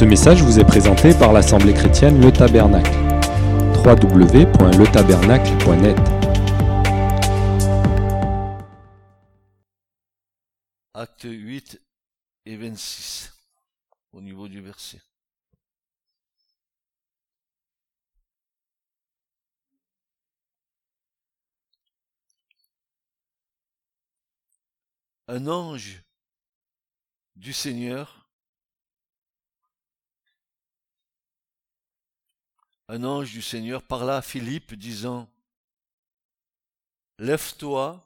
Ce message vous est présenté par l'Assemblée chrétienne Le Tabernacle. www.letabernacle.net Acte 8 et 26 au niveau du verset. Un ange du Seigneur, un ange du Seigneur parla à Philippe disant, Lève-toi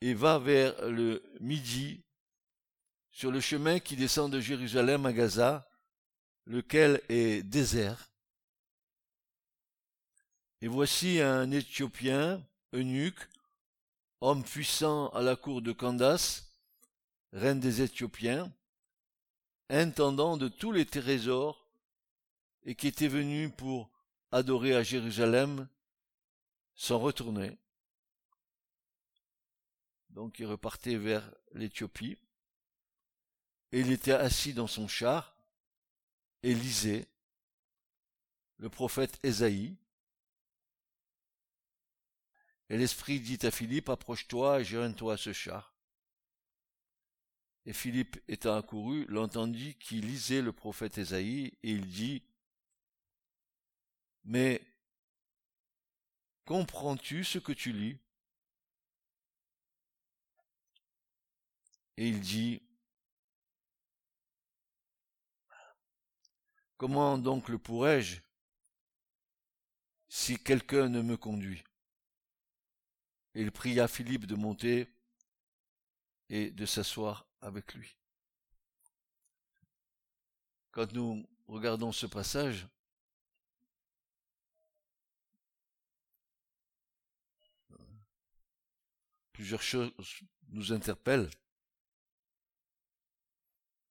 et va vers le midi sur le chemin qui descend de Jérusalem à Gaza, lequel est désert. Et voici un Éthiopien, eunuque, homme puissant à la cour de Candace, reine des Éthiopiens, intendant de tous les trésors, et qui était venu pour adorer à Jérusalem, s'en retourner. Donc il repartait vers l'Éthiopie, et il était assis dans son char, et lisait le prophète Ésaïe. Et l'Esprit dit à Philippe, approche-toi et joins-toi à ce char. Et Philippe, étant accouru, l'entendit qui lisait le prophète Ésaïe, et il dit, Mais comprends-tu ce que tu lis? Et il dit, Comment donc le pourrais-je si quelqu'un ne me conduit? Il pria Philippe de monter et de s'asseoir avec lui. Quand nous regardons ce passage, plusieurs choses nous interpellent.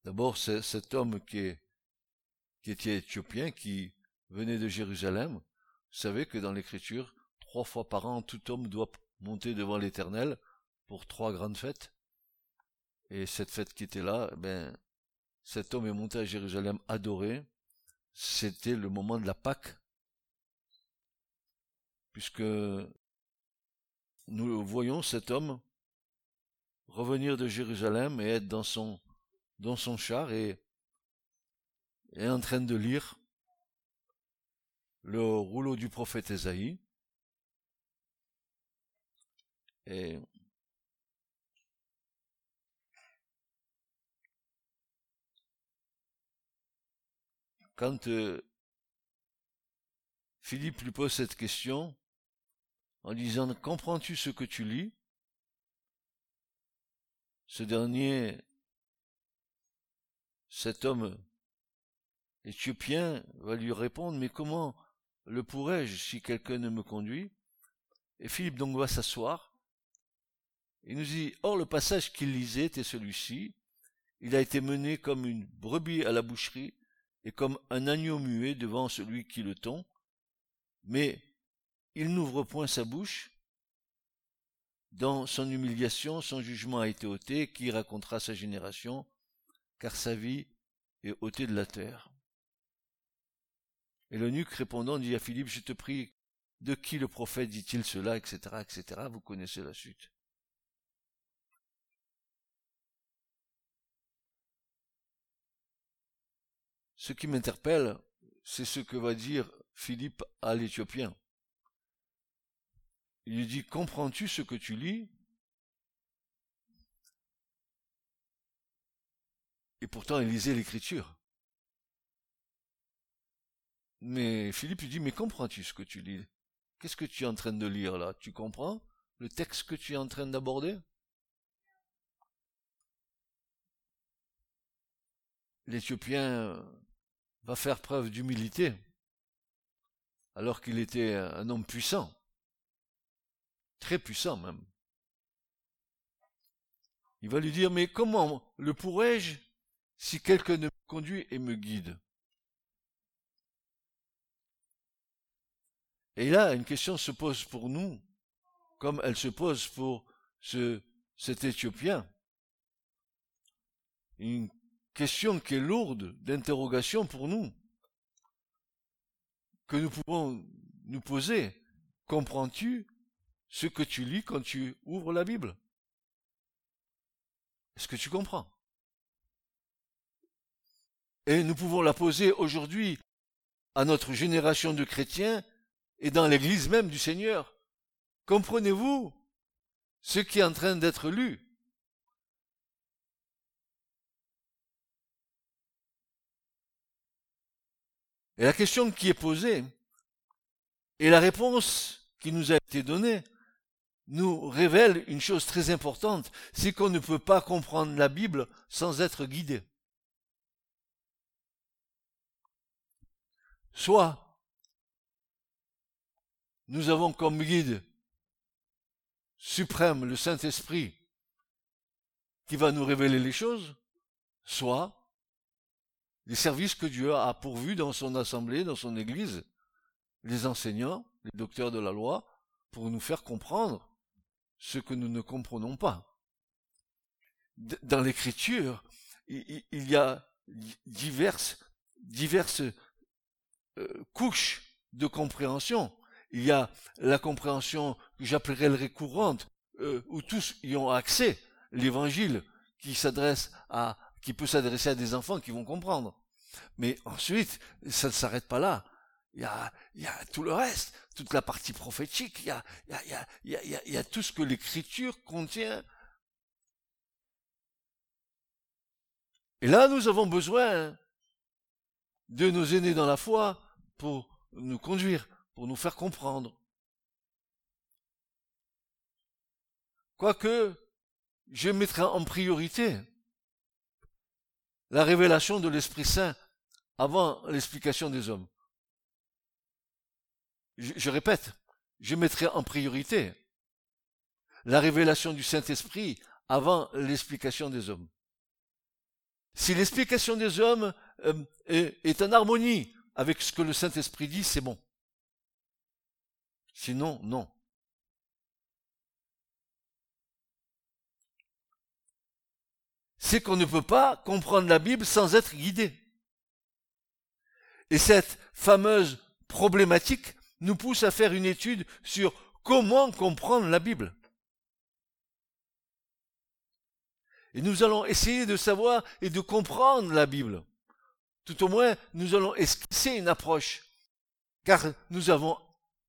D'abord, cet homme qui, était éthiopien, qui venait de Jérusalem. Vous savez que dans l'Écriture, trois fois par an, tout homme doit monter devant l'Éternel pour trois grandes fêtes. Et cette fête qui était là, ben, cet homme est monté à Jérusalem adoré. C'était le moment de la Pâque. Puisque nous voyons cet homme revenir de Jérusalem et être dans son dans son char et est en train de lire le rouleau du prophète Esaïe. Et quand euh, Philippe lui pose cette question, en disant Comprends-tu ce que tu lis? Ce dernier cet homme éthiopien va lui répondre, mais comment le pourrais-je si quelqu'un ne me conduit? Et Philippe donc va s'asseoir. Il nous dit, or le passage qu'il lisait était celui-ci. Il a été mené comme une brebis à la boucherie et comme un agneau muet devant celui qui le tond. Mais il n'ouvre point sa bouche. Dans son humiliation, son jugement a été ôté, qui racontera sa génération car sa vie est ôtée de la terre. Et l'eunuque répondant dit à Philippe, je te prie, de qui le prophète dit-il cela, etc., etc. Vous connaissez la suite. Ce qui m'interpelle, c'est ce que va dire Philippe à l'Éthiopien. Il lui dit, comprends-tu ce que tu lis? Et pourtant, il lisait l'écriture. Mais Philippe lui dit, mais comprends-tu ce que tu lis? Qu'est-ce que tu es en train de lire là? Tu comprends? Le texte que tu es en train d'aborder? L'Éthiopien va faire preuve d'humilité, alors qu'il était un homme puissant, très puissant même. Il va lui dire, mais comment le pourrais-je si quelqu'un me conduit et me guide? Et là, une question se pose pour nous, comme elle se pose pour ce, cet Éthiopien. Une question qui est lourde d'interrogation pour nous, que nous pouvons nous poser. Comprends-tu ce que tu lis quand tu ouvres la Bible. Est-ce que tu comprends? Et nous pouvons la poser aujourd'hui à notre génération de chrétiens et dans l'Église même du Seigneur. Comprenez-vous ce qui est en train d'être lu? Et la question qui est posée et la réponse qui nous a été donnée nous révèle une chose très importante, c'est qu'on ne peut pas comprendre la Bible sans être guidé. Soit nous avons comme guide suprême le Saint-Esprit qui va nous révéler les choses, soit les services que Dieu a pourvus dans son assemblée, dans son Église, les enseignants, les docteurs de la loi, pour nous faire comprendre ce que nous ne comprenons pas. Dans l'Écriture, il y a diverses, euh, couches de compréhension. Il y a la compréhension que j'appellerais courante, euh, où tous y ont accès, l'évangile qui s'adresse à qui peut s'adresser à des enfants qui vont comprendre. Mais ensuite, ça ne s'arrête pas là. Il y a tout le reste, toute la partie prophétique, il y a, tout ce que l'écriture contient. Et là, nous avons besoin de nos aînés dans la foi pour nous conduire, pour nous faire comprendre. Quoique, je mettrai en priorité la révélation de l'Esprit Saint avant l'explication des hommes. Je, répète, je mettrai en priorité la révélation du Saint-Esprit avant l'explication des hommes. Si l'explication des hommes euh, est, en harmonie avec ce que le Saint-Esprit dit, c'est bon. Sinon, non. c'est qu'on ne peut pas comprendre la Bible sans être guidé. Et cette fameuse problématique nous pousse à faire une étude sur comment comprendre la Bible. Et nous allons essayer de savoir et de comprendre la Bible. Tout au moins, nous allons esquisser une approche. Car nous avons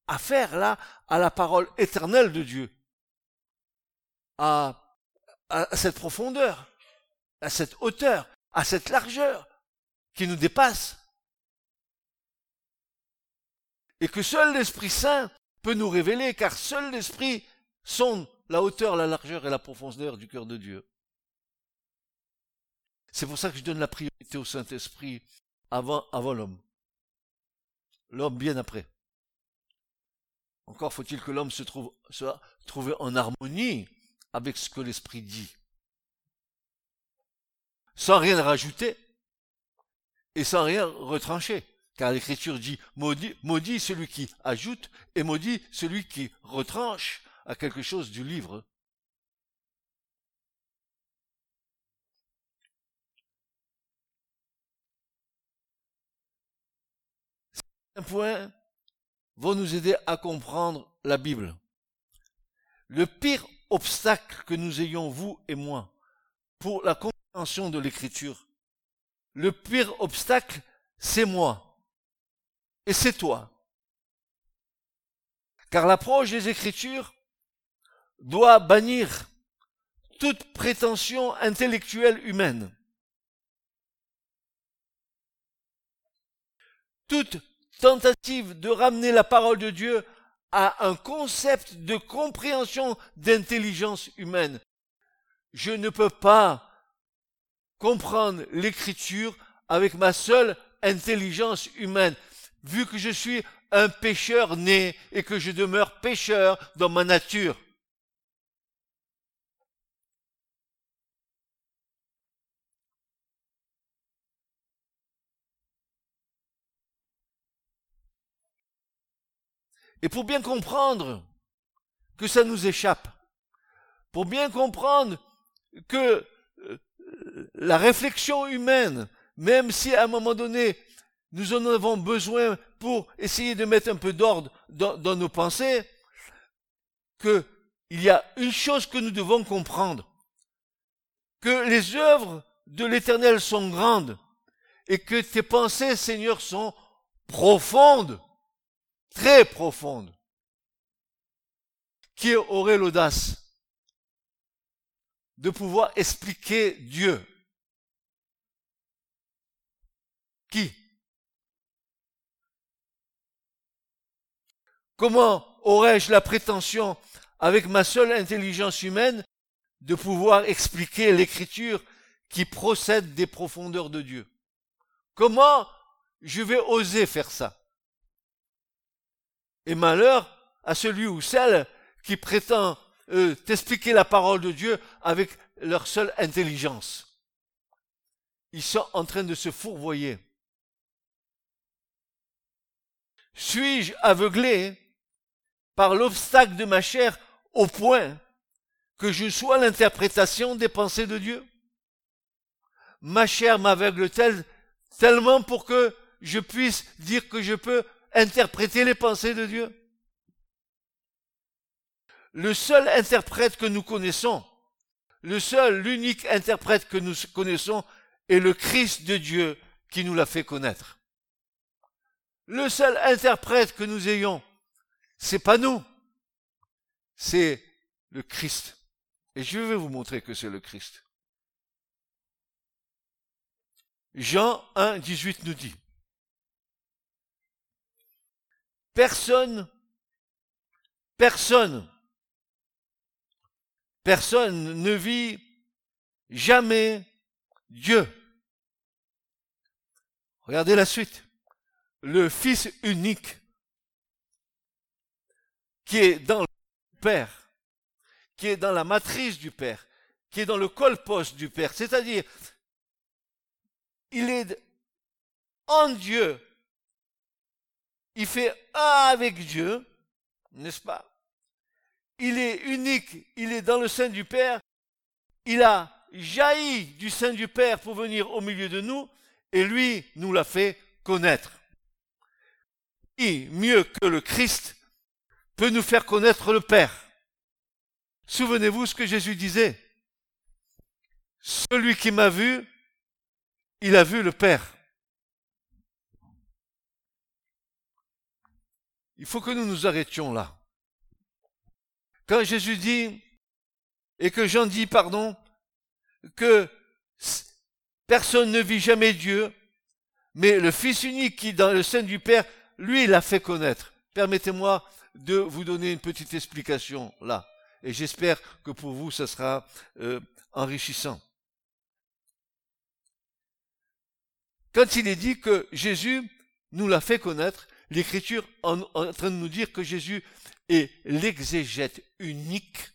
affaire là à la parole éternelle de Dieu. À, à cette profondeur à cette hauteur, à cette largeur qui nous dépasse. Et que seul l'Esprit Saint peut nous révéler, car seul l'Esprit sonde la hauteur, la largeur et la profondeur du cœur de Dieu. C'est pour ça que je donne la priorité au Saint-Esprit avant, avant l'homme. L'homme bien après. Encore faut-il que l'homme se trouve, soit trouvé en harmonie avec ce que l'Esprit dit sans rien rajouter et sans rien retrancher. Car l'Écriture dit maudit, celui qui ajoute et maudit celui qui retranche à quelque chose du livre. Un point vont nous aider à comprendre la Bible. Le pire obstacle que nous ayons, vous et moi, pour la de l'écriture. Le pire obstacle, c'est moi. Et c'est toi. Car l'approche des écritures doit bannir toute prétention intellectuelle humaine. Toute tentative de ramener la parole de Dieu à un concept de compréhension d'intelligence humaine. Je ne peux pas comprendre l'écriture avec ma seule intelligence humaine, vu que je suis un pécheur né et que je demeure pécheur dans ma nature. Et pour bien comprendre que ça nous échappe, pour bien comprendre que la réflexion humaine, même si à un moment donné, nous en avons besoin pour essayer de mettre un peu d'ordre dans, nos pensées, que il y a une chose que nous devons comprendre, que les œuvres de l'éternel sont grandes et que tes pensées, Seigneur, sont profondes, très profondes. Qui aurait l'audace de pouvoir expliquer Dieu? Qui? Comment aurais-je la prétention, avec ma seule intelligence humaine, de pouvoir expliquer l'écriture qui procède des profondeurs de Dieu? Comment je vais oser faire ça? Et malheur à celui ou celle qui prétend euh, t'expliquer la parole de Dieu avec leur seule intelligence. Ils sont en train de se fourvoyer. Suis-je aveuglé par l'obstacle de ma chair au point que je sois l'interprétation des pensées de Dieu Ma chair m'aveugle-t-elle tellement pour que je puisse dire que je peux interpréter les pensées de Dieu? Le seul interprète que nous connaissons, le seul, l'unique interprète que nous connaissons est le Christ de Dieu qui nous l'a fait connaître. Le seul interprète que nous ayons, c'est pas nous, c'est le Christ. Et je vais vous montrer que c'est le Christ. Jean 1, 18 nous dit, personne, personne, personne ne vit jamais Dieu. Regardez la suite le Fils unique qui est dans le Père, qui est dans la matrice du Père, qui est dans le colposte du Père, c'est-à-dire il est en Dieu, il fait un avec Dieu, n'est-ce pas? Il est unique, il est dans le sein du Père, il a jailli du sein du Père pour venir au milieu de nous, et lui nous l'a fait connaître. Mieux que le Christ peut nous faire connaître le Père Souvenez-vous ce que Jésus disait. Celui qui m'a vu, il a vu le Père. Il faut que nous nous arrêtions là. Quand Jésus dit, et que Jean dit, pardon, que personne ne vit jamais Dieu, mais le Fils unique qui, dans le sein du Père, lui, l'a fait connaître. Permettez-moi de vous donner une petite explication là. Et j'espère que pour vous, ça sera euh, enrichissant. Quand il est dit que Jésus nous l'a fait connaître, l'Écriture en, en train de nous dire que Jésus est l'exégète unique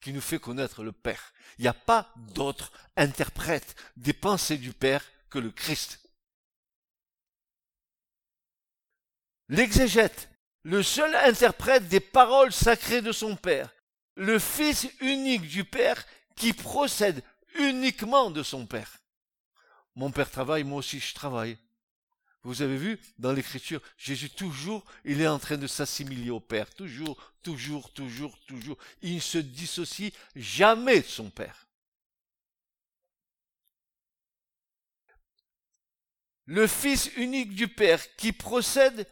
qui nous fait connaître le Père. Il n'y a pas d'autre interprète des pensées du Père que le Christ. L'exégète, le seul interprète des paroles sacrées de son Père, le Fils unique du Père qui procède uniquement de son Père. Mon Père travaille, moi aussi je travaille. Vous avez vu dans l'écriture, Jésus toujours, il est en train de s'assimiler au Père, toujours, toujours, toujours, toujours. Il ne se dissocie jamais de son Père. Le Fils unique du Père qui procède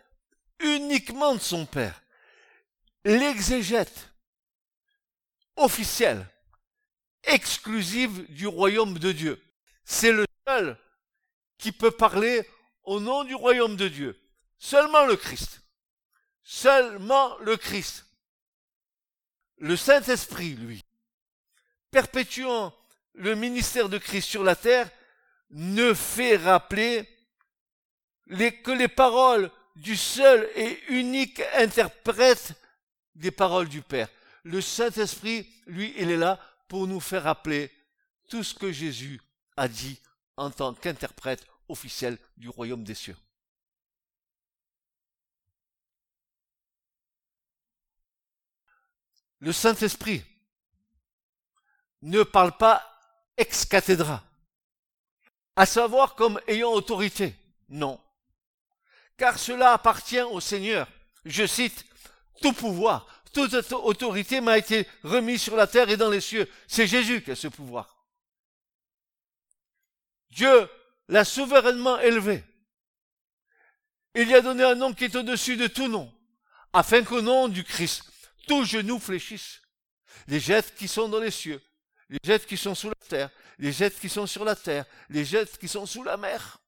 uniquement de son Père. L'exégète officielle, exclusive du royaume de Dieu. C'est le seul qui peut parler au nom du royaume de Dieu. Seulement le Christ. Seulement le Christ. Le Saint-Esprit, lui, perpétuant le ministère de Christ sur la terre, ne fait rappeler que les paroles du seul et unique interprète des paroles du Père. Le Saint-Esprit, lui, il est là pour nous faire rappeler tout ce que Jésus a dit en tant qu'interprète officiel du royaume des cieux. Le Saint-Esprit ne parle pas ex cathedra, à savoir comme ayant autorité. Non. Car cela appartient au Seigneur. Je cite, tout pouvoir, toute autorité m'a été remise sur la terre et dans les cieux. C'est Jésus qui a ce pouvoir. Dieu l'a souverainement élevé. Il lui a donné un nom qui est au-dessus de tout nom, afin qu'au nom du Christ, tout genou fléchisse. Les êtres qui sont dans les cieux, les êtres qui sont sous la terre, les êtres qui sont sur la terre, les êtres qui sont sous la mer.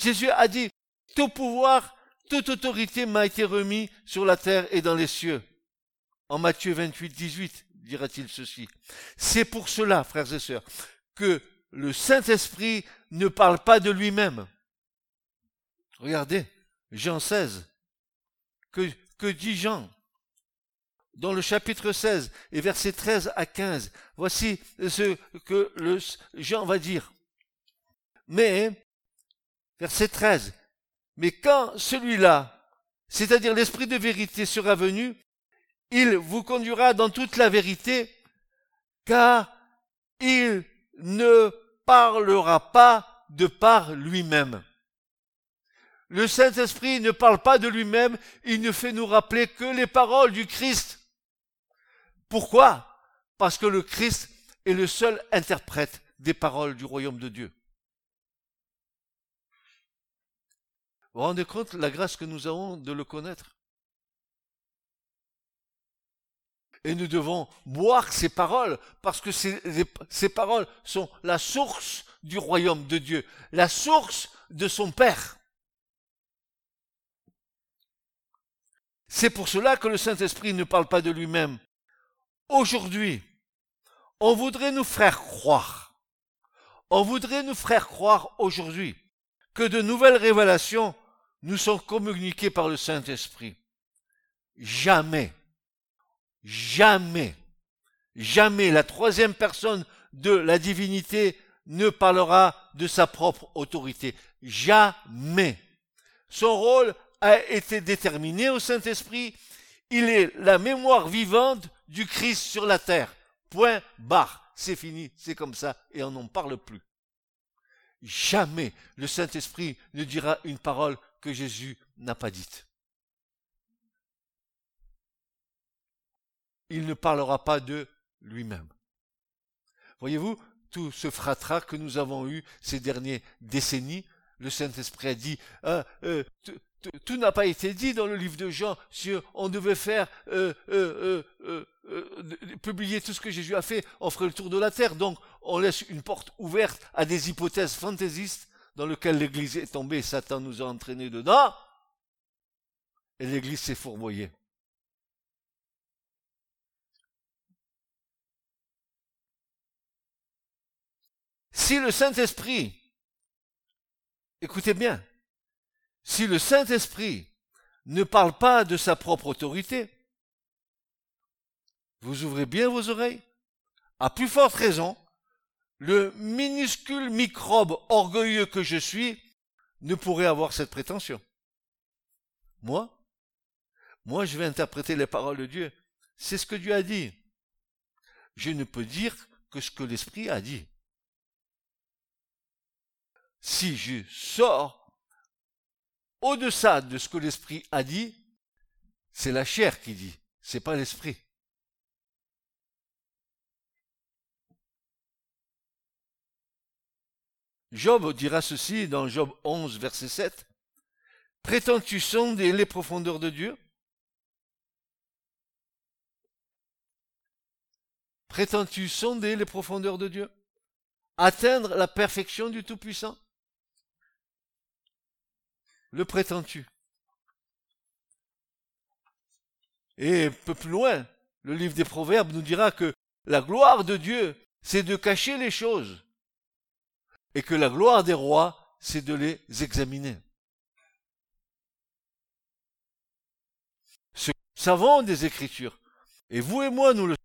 Jésus a dit, tout pouvoir, toute autorité m'a été remis sur la terre et dans les cieux. En Matthieu 28, 18, dira-t-il ceci. C'est pour cela, frères et sœurs, que le Saint-Esprit ne parle pas de lui-même. Regardez, Jean 16. Que, que dit Jean? Dans le chapitre 16 et versets 13 à 15, voici ce que Jean va dire. Mais, verset 13, mais quand celui-là, c'est-à-dire l'Esprit de vérité sera venu, il vous conduira dans toute la vérité, car il ne parlera pas de par lui-même. Le Saint-Esprit ne parle pas de lui-même, il ne fait nous rappeler que les paroles du Christ. Pourquoi? Parce que le Christ est le seul interprète des paroles du royaume de Dieu. Vous vous rendez compte la grâce que nous avons de le connaître? Et nous devons boire ces paroles, parce que ces, ces paroles sont la source du royaume de Dieu, la source de son Père. C'est pour cela que le Saint-Esprit ne parle pas de lui-même. Aujourd'hui, on voudrait nous faire croire, on voudrait nous faire croire aujourd'hui que de nouvelles révélations nous sont communiquées par le Saint-Esprit. Jamais, jamais, jamais la troisième personne de la divinité ne parlera de sa propre autorité. Jamais. Son rôle a été déterminé au Saint-Esprit. Il est la mémoire vivante du Christ sur la terre. Point barre. C'est fini, c'est comme ça, et on n'en parle plus. Jamais le Saint-Esprit ne dira une parole que Jésus n'a pas dite. Il ne parlera pas de lui-même. Voyez-vous, tout ce fratras que nous avons eu ces dernières décennies, le Saint-Esprit a dit, ah, euh, tout n'a pas été dit dans le livre de Jean si on devait faire euh, euh, euh, publier tout ce que Jésus a fait, on ferait le tour de la terre. Donc on laisse une porte ouverte à des hypothèses fantaisistes dans lesquelles l'Église est tombée, Satan nous a entraînés dedans, et l'Église s'est fourvoyée. Si le Saint-Esprit, écoutez bien, si le Saint-Esprit ne parle pas de sa propre autorité, vous ouvrez bien vos oreilles. À plus forte raison, le minuscule microbe orgueilleux que je suis ne pourrait avoir cette prétention. Moi, moi je vais interpréter les paroles de Dieu. C'est ce que Dieu a dit. Je ne peux dire que ce que l'Esprit a dit. Si je sors au-deçà de ce que l'esprit a dit, c'est la chair qui dit, c'est pas l'esprit. Job dira ceci dans Job 11, verset 7. Prétends-tu sonder les profondeurs de Dieu? Prétends-tu sonder les profondeurs de Dieu? Atteindre la perfection du Tout-Puissant? Le prétends-tu? Et un peu plus loin, le livre des Proverbes nous dira que la gloire de Dieu, c'est de cacher les choses, et que la gloire des rois, c'est de les examiner. Ce savons des Écritures, et vous et moi, nous le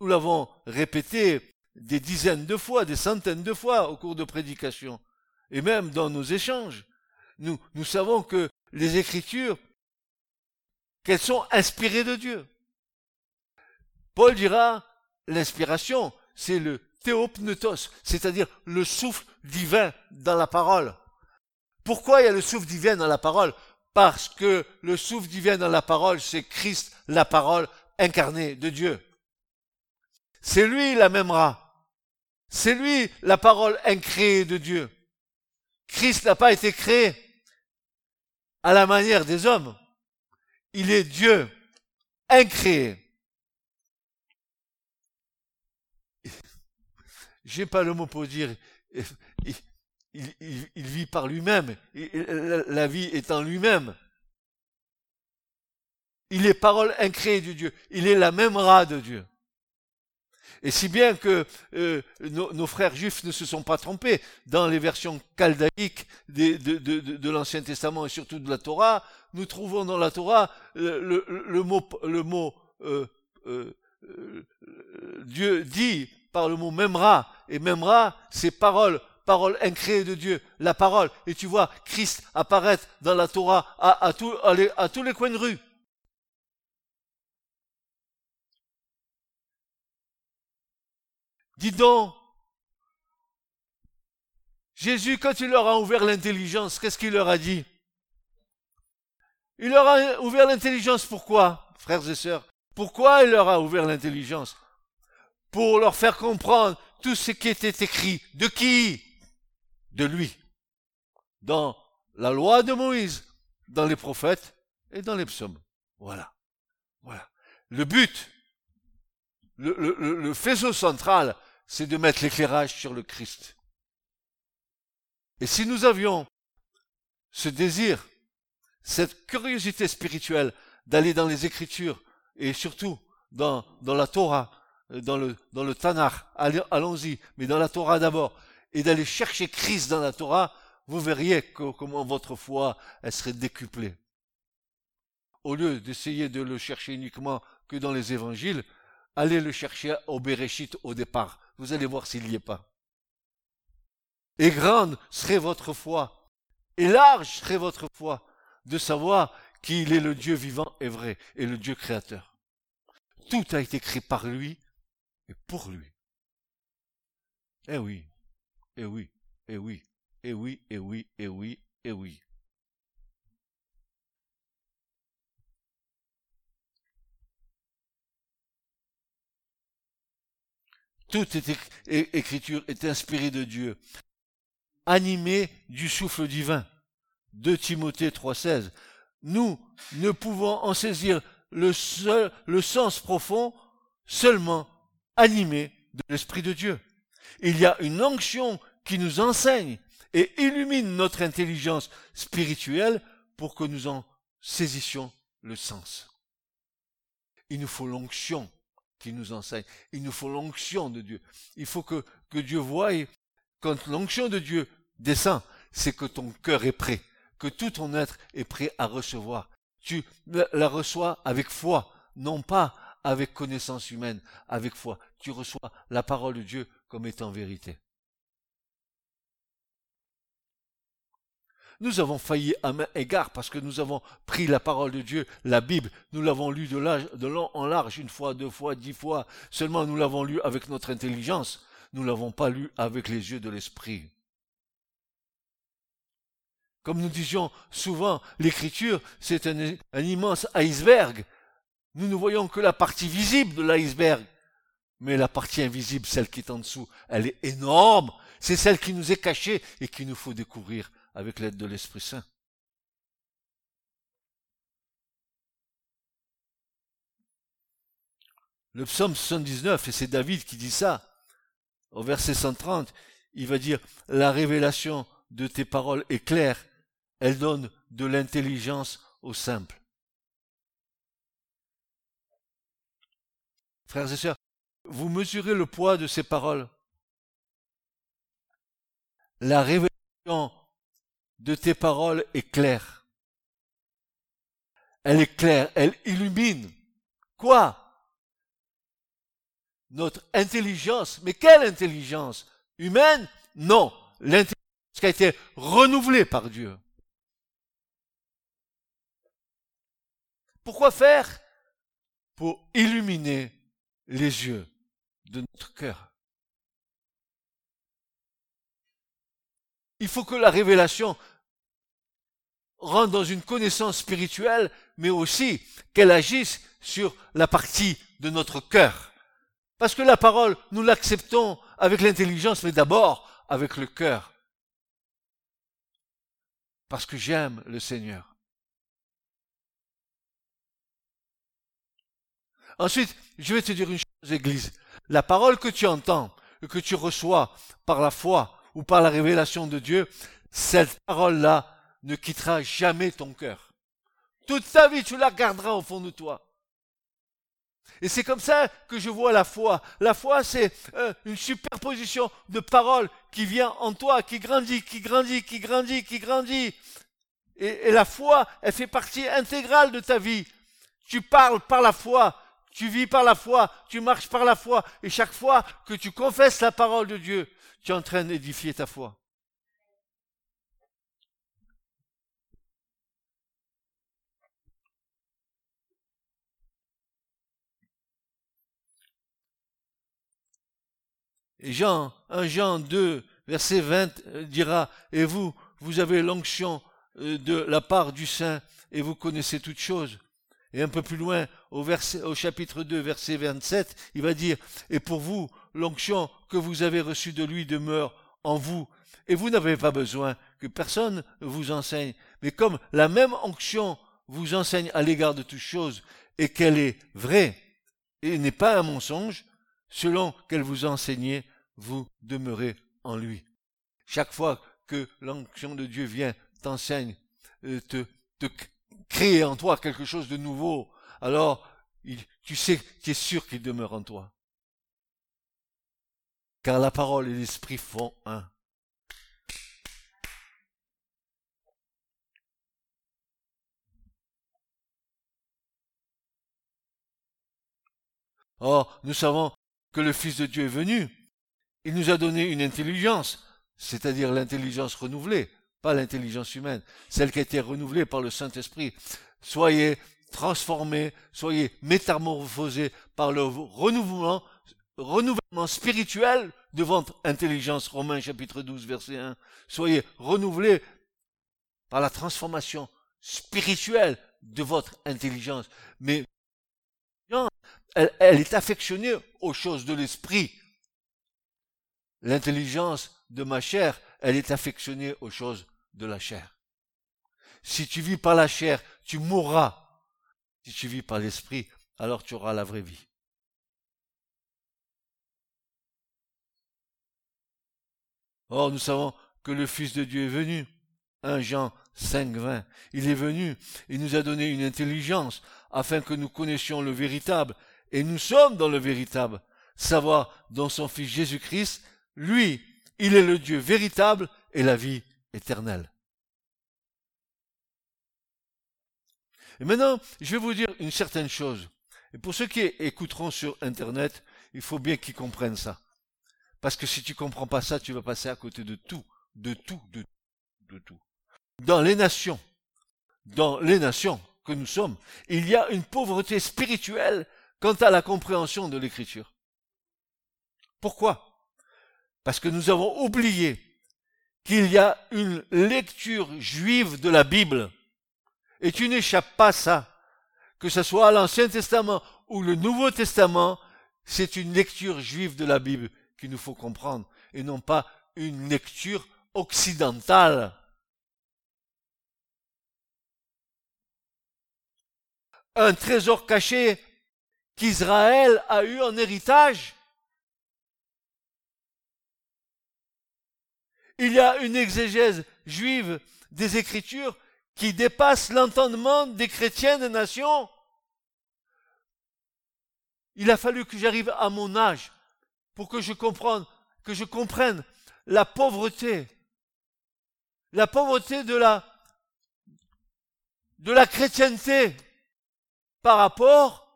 nous l'avons répété des dizaines de fois, des centaines de fois au cours de prédications, et même dans nos échanges nous, nous savons que les Écritures, qu'elles sont inspirées de Dieu. Paul dira, l'inspiration, c'est le c'est-à-dire le souffle divin dans la parole. Pourquoi il y a le souffle divin dans la parole? Parce que le souffle divin dans la parole, c'est Christ, la parole incarnée de Dieu. C'est lui la même rat. C'est lui la parole incréée de Dieu. Christ n'a pas été créé à la manière des hommes. Il est Dieu, incréé. J'ai pas le mot pour dire, il, vit par lui-même, la vie est en lui-même. Il est parole incréée de Dieu, il est la même rat de Dieu. Et si bien que euh, nos, frères juifs ne se sont pas trompés dans les versions chaldaiques de, l'Ancien Testament et surtout de la Torah, nous trouvons dans la Torah euh, le, mot, le mot euh, Dieu dit par le mot Memra, et Memra, c'est parole, parole incréée de Dieu, la parole. Et tu vois Christ apparaître dans la Torah à, à tous les coins de rue. Dis donc, Jésus, quand il leur a ouvert l'intelligence, qu'est-ce qu'il leur a dit? Il leur a ouvert l'intelligence pourquoi, frères et sœurs Pourquoi il leur a ouvert l'intelligence? Pour leur faire comprendre tout ce qui était écrit. De qui? De lui. Dans la loi de Moïse, dans les prophètes et dans les psaumes. Voilà. Voilà. Le but, le, faisceau central c'est de mettre l'éclairage sur le Christ. Et si nous avions ce désir, cette curiosité spirituelle d'aller dans les Écritures et surtout dans, dans la Torah, dans le, dans le Tanakh, allons-y, mais dans la Torah d'abord, et d'aller chercher Christ dans la Torah, vous verriez comment votre foi, elle serait décuplée. Au lieu d'essayer de le chercher uniquement que dans les évangiles, allez le chercher au Bereshit au départ. Vous allez voir s'il n'y est pas. Et grande serait votre foi, et large serait votre foi, de savoir qu'il est le Dieu vivant et vrai, et le Dieu créateur. Tout a été créé par lui et pour lui. Eh oui, eh oui, eh oui, eh oui, eh oui, eh oui, eh oui. Toute écriture est inspirée de Dieu, animée du souffle divin. De Timothée 3,16. Nous ne pouvons en saisir le, le sens profond seulement animé de l'Esprit de Dieu. Il y a une onction qui nous enseigne et illumine notre intelligence spirituelle pour que nous en saisissions le sens. Il nous faut l'onction qui nous enseigne. Il nous faut l'onction de Dieu. Il faut que, que Dieu voie, quand l'onction de Dieu descend, c'est que ton cœur est prêt, que tout ton être est prêt à recevoir. Tu la reçois avec foi, non pas avec connaissance humaine, avec foi. Tu reçois la parole de Dieu comme étant vérité. Nous avons failli à main égard parce que nous avons pris la parole de Dieu, la Bible, nous l'avons lu de, long en large, une fois, deux fois, dix fois. Seulement nous l'avons lu avec notre intelligence. Nous ne l'avons pas lu avec les yeux de l'esprit. Comme nous disions souvent, l'écriture, c'est un immense iceberg. Nous ne voyons que la partie visible de l'iceberg. Mais la partie invisible, celle qui est en dessous, elle est énorme. C'est celle qui nous est cachée et qu'il nous faut découvrir avec l'aide de l'Esprit Saint. Le psaume 79, et c'est David qui dit ça, au verset 130, il va dire, la révélation de tes paroles est claire, elle donne de l'intelligence au simple. Frères et sœurs, vous mesurez le poids de ces paroles. La révélation de tes paroles est claire. Elle est claire, elle illumine. Quoi? Notre intelligence. Mais quelle intelligence? Humaine? Non. L'intelligence qui a été renouvelée par Dieu. Pourquoi faire? Pour illuminer les yeux de notre cœur. Il faut que la révélation rentre dans une connaissance spirituelle, mais aussi qu'elle agisse sur la partie de notre cœur. Parce que la parole, nous l'acceptons avec l'intelligence, mais d'abord avec le cœur. Parce que j'aime le Seigneur. Ensuite, je vais te dire une chose, Église. La parole que tu entends, que tu reçois par la foi ou par la révélation de Dieu, cette parole-là ne quittera jamais ton cœur. Toute ta vie, tu la garderas au fond de toi. Et c'est comme ça que je vois la foi. La foi, c'est euh, une superposition de paroles qui vient en toi, qui grandit, qui grandit, qui grandit, qui grandit. Et, et la foi, elle fait partie intégrale de ta vie. Tu parles par la foi, tu vis par la foi, tu marches par la foi, et chaque fois que tu confesses la parole de Dieu, tu es en train d'édifier ta foi. Et Jean, 1 Jean 2, verset 20 euh, dira, et vous, vous avez l'onction euh, de la part du Saint, et vous connaissez toutes choses. Et un peu plus loin, au, chapitre 2, verset 27, il va dire, et pour vous, l'onction que vous avez reçue de lui demeure en vous, et vous n'avez pas besoin que personne vous enseigne. Mais comme la même onction vous enseigne à l'égard de toutes choses, et qu'elle est vraie, et n'est pas un mensonge, selon qu'elle vous enseignait, vous demeurez en lui. Chaque fois que l'onction de Dieu vient, t'enseigne, euh, te créer en toi quelque chose de nouveau, alors tu sais, tu es sûr qu'il demeure en toi. Car la parole et l'esprit font un. Or, nous savons que le Fils de Dieu est venu, il nous a donné une intelligence, c'est-à-dire l'intelligence renouvelée, pas l'intelligence humaine, celle qui a été renouvelée par le Saint-Esprit. Soyez transformés, soyez métamorphosés par le renouvellement, renouvellement spirituel de votre intelligence. Romains chapitre 12, verset 1. Soyez renouvelés par la transformation spirituelle de votre intelligence. Mais elle, est affectionnée aux choses de l'esprit. L'intelligence de ma chair, elle est affectionnée aux choses de la chair. Si tu vis par la chair, tu mourras. Si tu vis par l'esprit, alors tu auras la vraie vie. Or, nous savons que le Fils de Dieu est venu. 1 Jean 5, 20. Il est venu, il nous a donné une intelligence afin que nous connaissions le véritable et nous sommes dans le véritable, savoir dans son Fils Jésus-Christ, lui, il est le Dieu véritable et la vie éternelle. Et maintenant, je vais vous dire une certaine chose. Et pour ceux qui écouteront sur Internet, il faut bien qu'ils comprennent ça. Parce que si tu comprends pas ça, tu vas passer à côté de tout, de tout, de, de tout. Dans les nations, dans les nations que nous sommes, il y a une pauvreté spirituelle quant à la compréhension de l'écriture. Pourquoi? Parce que nous avons oublié qu'il y a une lecture juive de la Bible. Et tu n'échappes pas à ça. Que ce soit l'Ancien Testament ou le Nouveau Testament, c'est une lecture juive de la Bible qu'il nous faut comprendre et non pas une lecture occidentale. Un trésor caché qu'Israël a eu en héritage. Il y a une exégèse juive des Écritures qui dépasse l'entendement des chrétiens des nations. Il a fallu que j'arrive à mon âge pour que je comprenne, que je comprenne la pauvreté, la pauvreté de la, de la chrétienté par rapport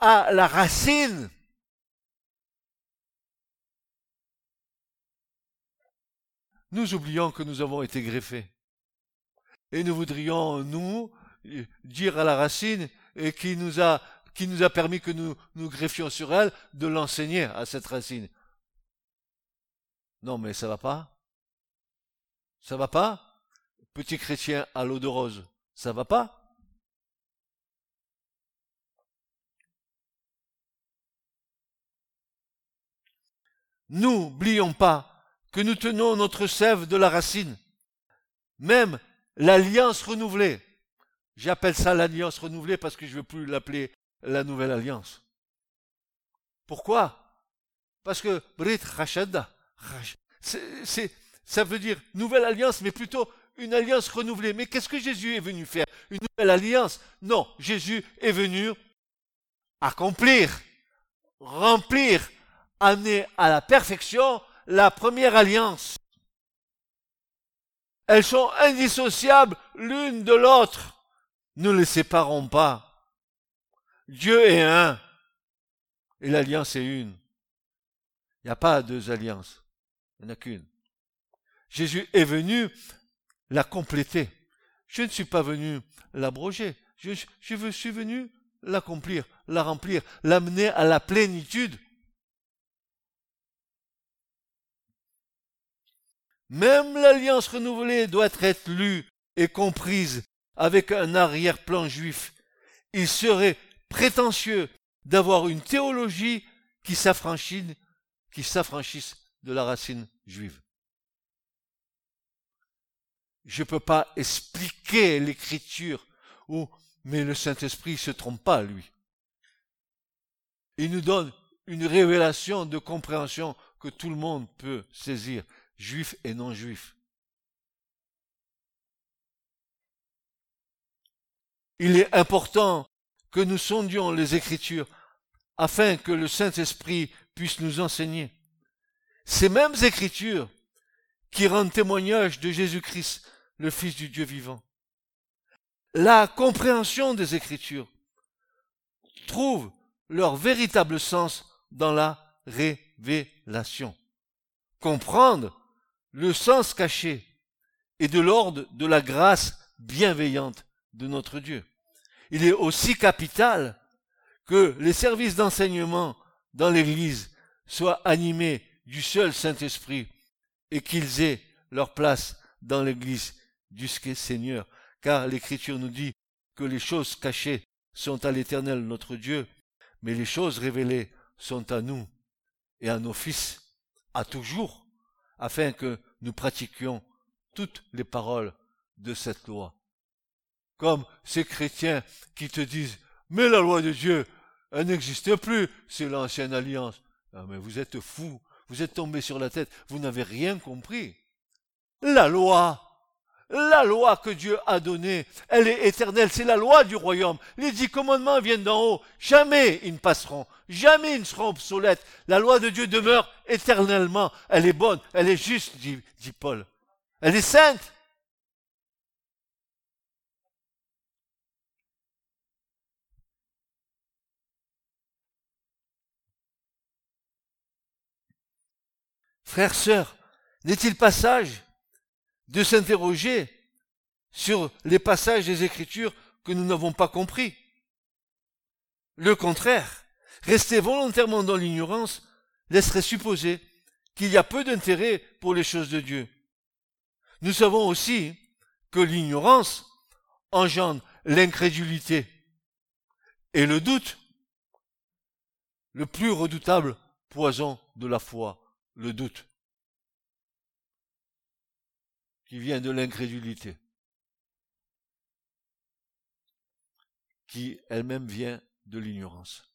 à la racine. Nous oublions que nous avons été greffés. Et nous voudrions, nous, dire à la racine et qui nous a qui nous a permis que nous nous greffions sur elle, de l'enseigner à cette racine. Non, mais ça va pas Ça va pas Petit chrétien à l'eau de rose, ça va pas N'oublions pas que nous tenons notre sève de la racine, même l'alliance renouvelée. J'appelle ça l'alliance renouvelée parce que je ne veux plus l'appeler la nouvelle alliance. Pourquoi? Parce que Brit Rachada, ça veut dire nouvelle alliance, mais plutôt une alliance renouvelée. Mais qu'est-ce que Jésus est venu faire? Une nouvelle alliance? Non, Jésus est venu accomplir, remplir amener à la perfection la première alliance. Elles sont indissociables l'une de l'autre. Ne les séparons pas. Dieu est un et l'alliance est une. Il n'y a pas deux alliances. Il n'y en a qu'une. Jésus est venu la compléter. Je ne suis pas venu l'abroger. Je, je suis venu l'accomplir, la remplir, l'amener à la plénitude. Même l'alliance renouvelée doit être lue et comprise avec un arrière-plan juif. Il serait prétentieux d'avoir une théologie qui s'affranchisse, qui s'affranchisse de la racine juive. Je ne peux pas expliquer l'écriture, ou, mais le Saint-Esprit se trompe pas, lui. Il nous donne une révélation de compréhension que tout le monde peut saisir juifs et non juifs. Il est important que nous sondions les Écritures afin que le Saint-Esprit puisse nous enseigner. Ces mêmes Écritures qui rendent témoignage de Jésus-Christ, le Fils du Dieu vivant. La compréhension des Écritures trouve leur véritable sens dans la révélation. Comprendre le sens caché est de l'ordre de la grâce bienveillante de notre Dieu. Il est aussi capital que les services d'enseignement dans l'Église soient animés du seul Saint-Esprit et qu'ils aient leur place dans l'Église du Seigneur, car l'Écriture nous dit que les choses cachées sont à l'Éternel notre Dieu, mais les choses révélées sont à nous et à nos fils, à toujours afin que nous pratiquions toutes les paroles de cette loi. Comme ces chrétiens qui te disent, mais la loi de Dieu, elle n'existe plus, c'est l'ancienne alliance. Ah, mais vous êtes fous, vous êtes tombés sur la tête, vous n'avez rien compris. La loi, la loi que Dieu a donnée, elle est éternelle, c'est la loi du royaume. Les dix commandements viennent d'en haut, jamais ils ne passeront, jamais ils ne seront obsolètes. La loi de Dieu demeure éternellement, elle est bonne, elle est juste, dit, Paul. Elle est sainte. Frères, sœurs, n'est-il pas sage de s'interroger sur les passages des Écritures que nous n'avons pas compris. Le contraire, rester volontairement dans l'ignorance laisserait supposer qu'il y a peu d'intérêt pour les choses de Dieu. Nous savons aussi que l'ignorance engendre l'incrédulité et le doute, le plus redoutable poison de la foi, le doute. Qui vient de l'incrédulité, qui elle-même vient de l'ignorance.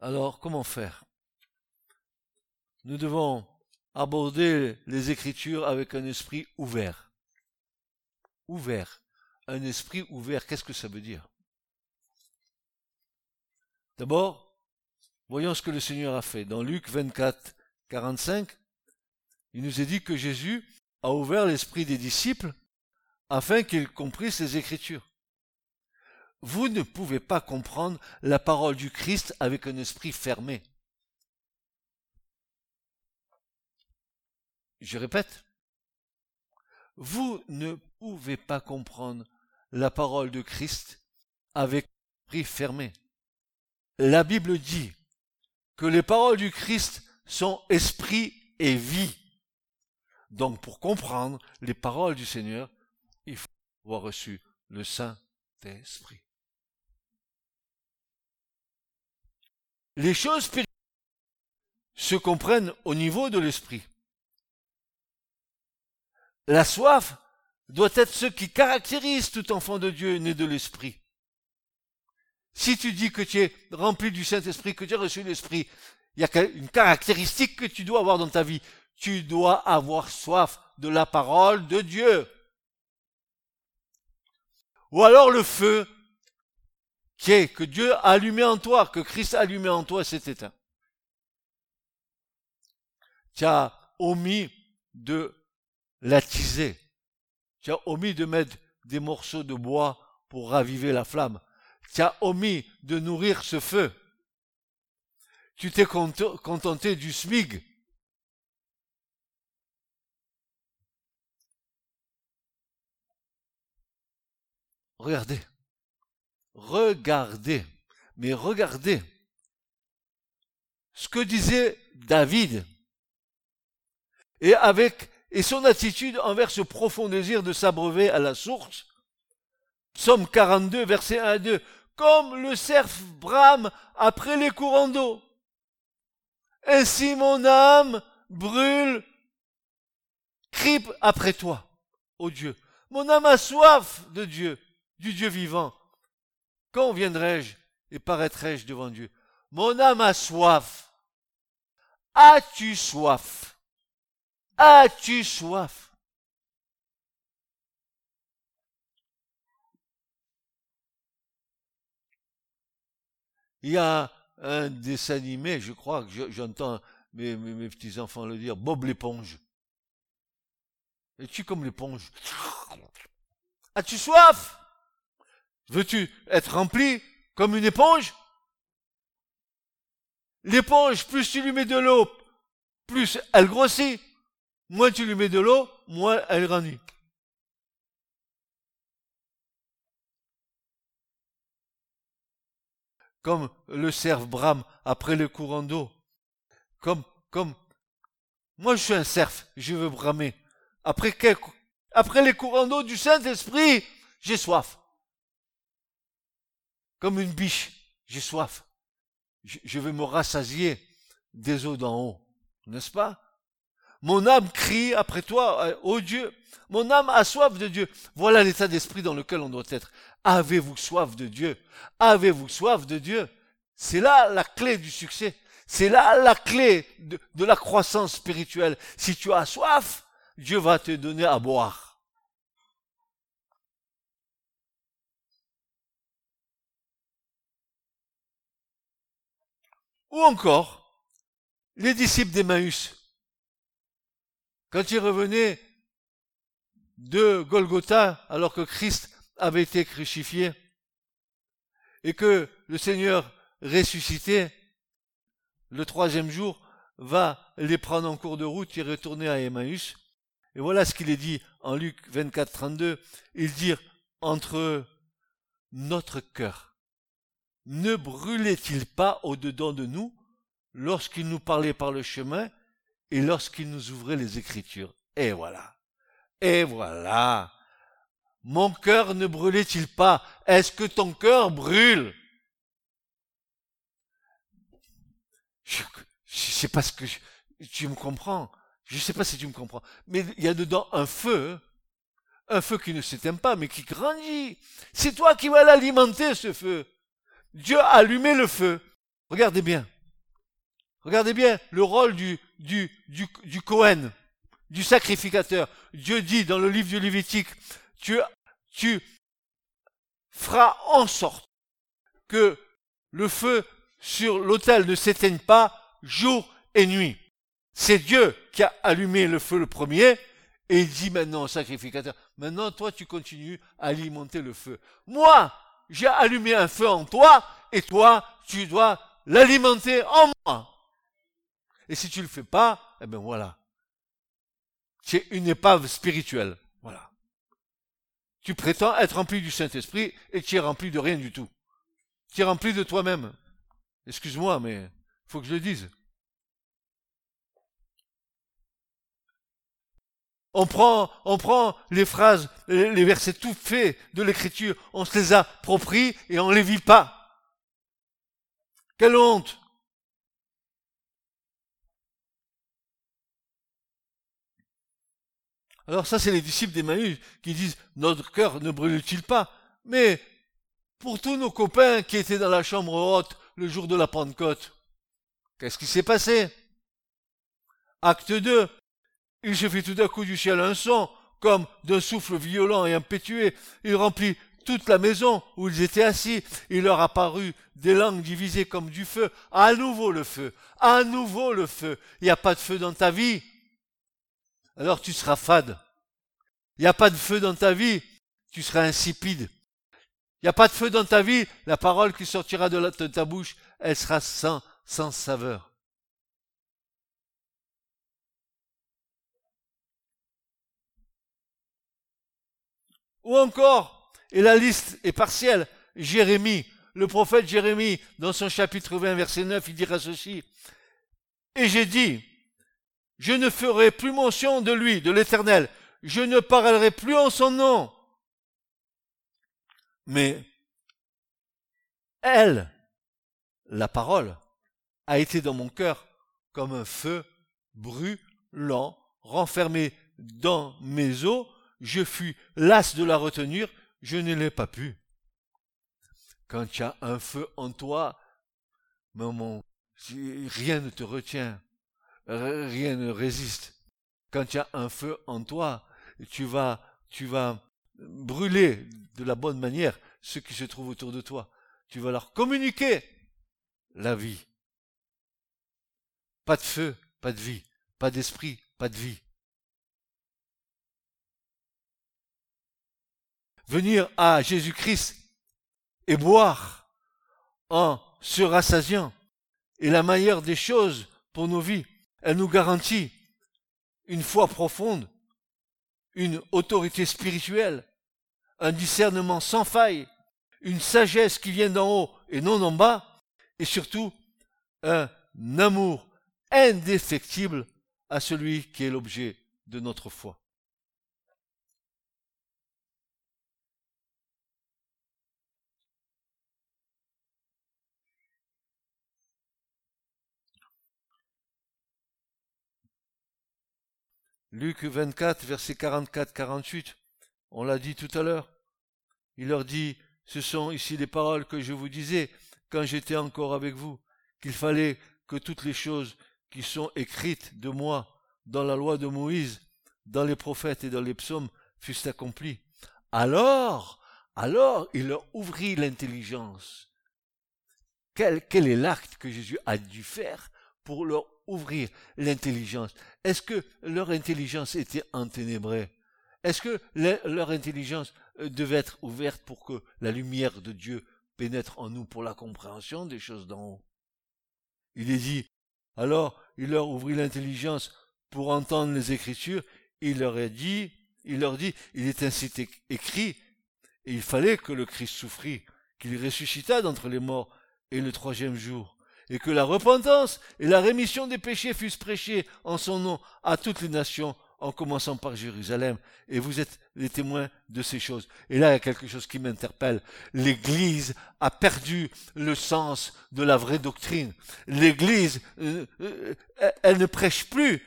Alors, comment faire? Nous devons aborder les Écritures avec un esprit ouvert ouvert. Un esprit ouvert, qu'est-ce que ça veut dire? D'abord, voyons ce que le Seigneur a fait. Dans Luc 24, 45, il nous est dit que Jésus a ouvert l'esprit des disciples afin qu'ils comprissent les Écritures. vous ne pouvez pas comprendre la parole du Christ avec un esprit fermé. Je répète, vous ne pouvez pas comprendre la parole de Christ avec esprit fermé. La Bible dit que les paroles du Christ sont esprit et vie. Donc pour comprendre les paroles du Seigneur, il faut avoir reçu le Saint-Esprit. Les choses spirituelles se comprennent au niveau de l'esprit. La soif doit être ce qui caractérise tout enfant de Dieu né de l'esprit. Si tu dis que tu es rempli du Saint-Esprit, que tu as reçu l'Esprit, il y a une caractéristique que tu dois avoir dans ta vie. Tu dois avoir soif de la parole de Dieu. Ou alors le feu qui est que Dieu a allumé en toi, que Christ a allumé en toi, s'est éteint. Tu as omis de l'attiser. Tu as omis de mettre des morceaux de bois pour raviver la flamme. Tu as omis de nourrir ce feu. Tu t'es contenté du smig. Regardez. Regardez. Mais regardez. Ce que disait David. Et avec, et son attitude envers ce profond désir de s'abreuver à la source. Psaume 42, verset 1 à 2. Comme le cerf brame après les courants d'eau. Ainsi mon âme brûle, crie après toi, ô Dieu. Mon âme a soif de Dieu, du Dieu vivant. Quand viendrai-je et paraîtrai-je devant Dieu? Mon âme a soif. As-tu soif? As-tu soif? Il y a un dessin animé, je crois que j'entends mes, petits-enfants le dire, Bob l'éponge. Es-tu comme l'éponge? As-tu soif? Veux-tu être rempli comme une éponge? L'éponge, plus tu lui mets de l'eau, plus elle grossit. Moins tu lui mets de l'eau, moins elle grandit. comme le cerf brame après le courant d'eau. Comme, comme, moi je suis un cerf, je veux bramer. Après quel, les courants d'eau du Saint-Esprit, j'ai soif. Comme une biche, j'ai soif. Je, je veux me rassasier des eaux d'en haut. N'est-ce pas? Mon âme crie après toi, ô Dieu. Mon âme a soif de Dieu. Voilà l'état d'esprit dans lequel on doit être. Avez-vous soif de Dieu? Avez-vous soif de Dieu? C'est là la clé du succès. C'est là la clé de, de, la croissance spirituelle. Si tu as soif, Dieu va te donner à boire. Ou encore, les disciples d'Emmaüs, quand ils revenaient de Golgotha alors que Christ avait été crucifié et que le Seigneur ressuscité le troisième jour va les prendre en cours de route et retourner à Emmaüs. Et voilà ce qu'il est dit en Luc 24, 32. Il dit entre notre cœur. Ne brûlait-il pas au-dedans de nous lorsqu'il nous parlait par le chemin et lorsqu'il nous ouvrait les Écritures Et voilà. Et voilà. Mon cœur ne brûlait-il pas? Est-ce que ton cœur brûle? Je ne sais pas ce que tu me comprends? Je ne sais pas si tu me comprends. Mais il y a dedans un feu, un feu qui ne s'éteint pas, mais qui grandit. C'est toi qui vas l'alimenter, ce feu. Dieu a allumé le feu. Regardez bien. Regardez bien le rôle du, du, Cohen, du sacrificateur. Dieu dit dans le livre du Lévitique, tu tu feras en sorte que le feu sur l'autel ne s'éteigne pas jour et nuit. C'est Dieu qui a allumé le feu le premier et il dit maintenant au sacrificateur, maintenant toi tu continues à alimenter le feu. Moi, j'ai allumé un feu en toi, et toi, tu dois l'alimenter en moi. Et si tu le fais pas, eh ben voilà. Es une épave spirituelle. Voilà. Tu prétends être rempli du Saint-Esprit et tu es rempli de rien du tout. Tu es rempli de toi-même. Excuse-moi, mais faut que je le dise. On prend, on prend les phrases, les versets tout faits de l'écriture, on se les approprie et on les vit pas. Quelle honte! Alors ça, c'est les disciples d'Emmaüs qui disent, notre cœur ne brûle-t-il pas? Mais, pour tous nos copains qui étaient dans la chambre haute le jour de la Pentecôte, qu'est-ce qui s'est passé? Acte 2. Il se fit tout d'un coup du ciel un son, comme d'un souffle violent et impétueux. Il remplit toute la maison où ils étaient assis. Il leur apparut des langues divisées comme du feu. À nouveau le feu. À nouveau le feu. Il n'y a pas de feu dans ta vie? Alors tu seras fade. Il n'y a pas de feu dans ta vie, tu seras insipide. Il n'y a pas de feu dans ta vie, la parole qui sortira de, ta bouche, elle sera sans, sans saveur. Ou encore, et la liste est partielle, Jérémie, le prophète Jérémie, dans son chapitre 20, verset 9, il dira ceci. Et j'ai dit, je ne ferai plus mention de lui, de l'Éternel. Je ne parlerai plus en son nom. Mais elle, la parole, a été dans mon cœur comme un feu brûlant, renfermé dans mes os. Je fus las de la retenir, je ne l'ai pas pu. Quand tu as un feu en toi, maman, rien ne te retient rien ne résiste. Quand tu as un feu en toi, tu vas, tu vas brûler de la bonne manière ceux qui se trouvent autour de toi. Tu vas leur communiquer la vie. Pas de feu, pas de vie. Pas d'esprit, pas de vie. Venir à Jésus-Christ et boire en se rassasiant est la meilleure des choses pour nos vies. Elle nous garantit une foi profonde, une autorité spirituelle, un discernement sans faille, une sagesse qui vient d'en haut et non d'en bas, et surtout un amour indéfectible à celui qui est l'objet de notre foi. Luc 24, verset 44-48, on l'a dit tout à l'heure. Il leur dit, ce sont ici les paroles que je vous disais quand j'étais encore avec vous, qu'il fallait que toutes les choses qui sont écrites de moi dans la loi de Moïse, dans les prophètes et dans les psaumes fussent accomplies. Alors, alors il leur ouvrit l'intelligence. Quel, quel est l'acte que Jésus a dû faire pour leur ouvrir l'intelligence. Est-ce que leur intelligence était enténébrée? Est-ce que leur intelligence euh, devait être ouverte pour que la lumière de Dieu pénètre en nous pour la compréhension des choses d'en haut? Il est dit, alors il leur ouvrit l'intelligence pour entendre les Écritures, il leur dit, il leur dit, il est ainsi écrit, et il fallait que le Christ souffrit, qu'il ressuscita d'entre les morts, et le troisième jour, et que la repentance et la rémission des péchés fussent prêchées en son nom à toutes les nations, en commençant par Jérusalem. Et vous êtes les témoins de ces choses. Et là, il y a quelque chose qui m'interpelle. L'Église a perdu le sens de la vraie doctrine. L'Église, euh, euh, elle ne prêche plus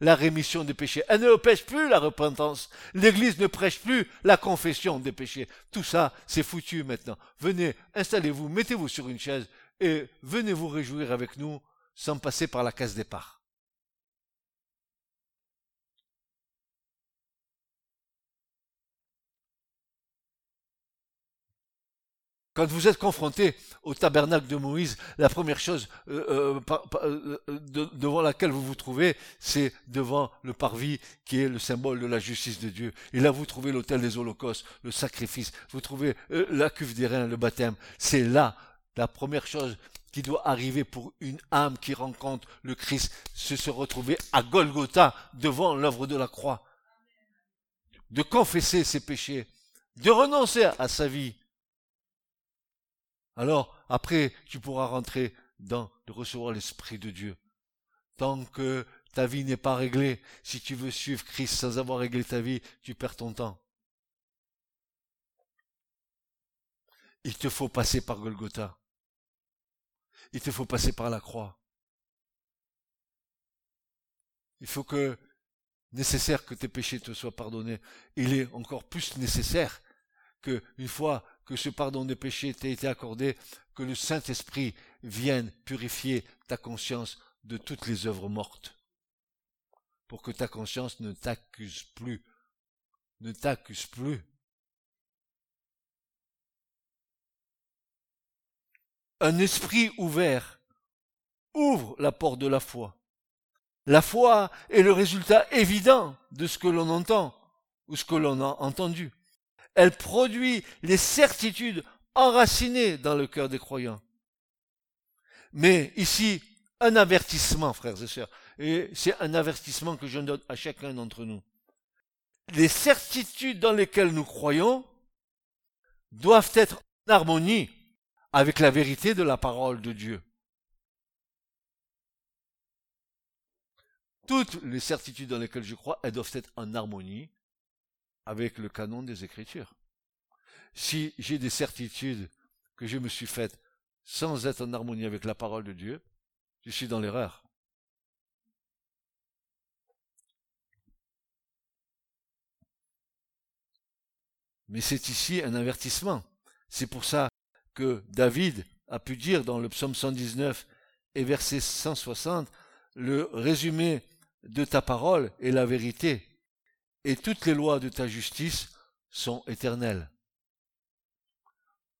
la rémission des péchés. Elle ne prêche plus la repentance. L'Église ne prêche plus la confession des péchés. Tout ça, c'est foutu maintenant. Venez, installez-vous, mettez-vous sur une chaise et venez vous réjouir avec nous sans passer par la case départ. Quand vous êtes confronté au tabernacle de Moïse, la première chose euh, euh, euh, devant laquelle vous vous trouvez, c'est devant le parvis qui est le symbole de la justice de Dieu. Et là, vous trouvez l'autel des holocaustes, le sacrifice, vous trouvez la cuve des reins, le baptême. C'est là la première chose qui doit arriver pour une âme qui rencontre le Christ, c'est se retrouver à Golgotha devant l'œuvre de la croix. De confesser ses péchés, de renoncer à sa vie alors, après, tu pourras rentrer dans de recevoir l'Esprit de Dieu. Tant que ta vie n'est pas réglée, si tu veux suivre Christ sans avoir réglé ta vie, tu perds ton temps. Il te faut passer par Golgotha. Il te faut passer par la croix. Il faut que, nécessaire que tes péchés te soient pardonnés. Il est encore plus nécessaire que, une fois que ce pardon des péchés t'ait été accordé, que le Saint-Esprit vienne purifier ta conscience de toutes les œuvres mortes, pour que ta conscience ne t'accuse plus, ne t'accuse plus. Un esprit ouvert ouvre la porte de la foi. La foi est le résultat évident de ce que l'on entend ou ce que l'on a entendu. Elle produit les certitudes enracinées dans le cœur des croyants. Mais ici, un avertissement, frères et sœurs, et c'est un avertissement que je donne à chacun d'entre nous. Les certitudes dans lesquelles nous croyons doivent être en harmonie avec la vérité de la parole de Dieu. Toutes les certitudes dans lesquelles je crois, elles doivent être en harmonie avec le canon des Écritures. Si j'ai des certitudes que je me suis faites sans être en harmonie avec la parole de Dieu, je suis dans l'erreur. Mais c'est ici un avertissement. C'est pour ça que David a pu dire dans le psaume 119 et verset 160, le résumé de ta parole est la vérité et toutes les lois de ta justice sont éternelles.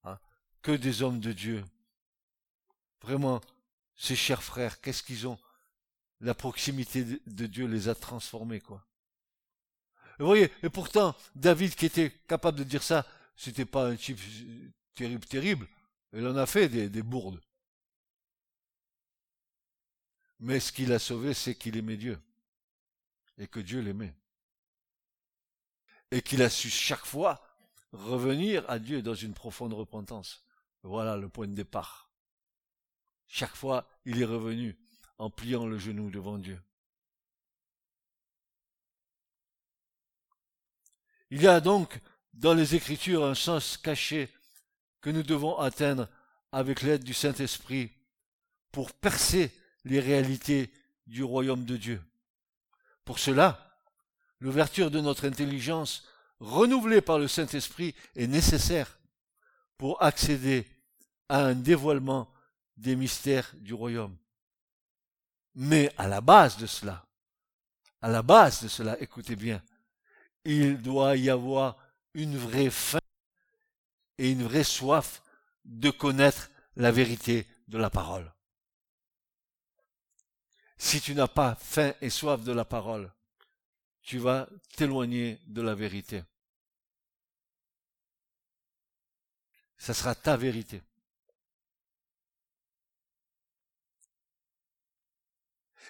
Hein? Que des hommes de Dieu. Vraiment, ces chers frères, qu'est-ce qu'ils ont? La proximité de Dieu les a transformés, quoi. Vous voyez, et pourtant, David qui était capable de dire ça, c'était pas un type terrible, terrible. Il en a fait des, des bourdes. Mais ce qu'il a sauvé, c'est qu'il aimait Dieu. Et que Dieu l'aimait et qu'il a su chaque fois revenir à Dieu dans une profonde repentance. Voilà le point de départ. Chaque fois, il est revenu en pliant le genou devant Dieu. Il y a donc dans les Écritures un sens caché que nous devons atteindre avec l'aide du Saint-Esprit pour percer les réalités du royaume de Dieu. Pour cela, L'ouverture de notre intelligence, renouvelée par le Saint-Esprit, est nécessaire pour accéder à un dévoilement des mystères du royaume. Mais à la base de cela, à la base de cela, écoutez bien, il doit y avoir une vraie faim et une vraie soif de connaître la vérité de la parole. Si tu n'as pas faim et soif de la parole, tu vas t'éloigner de la vérité. Ça sera ta vérité.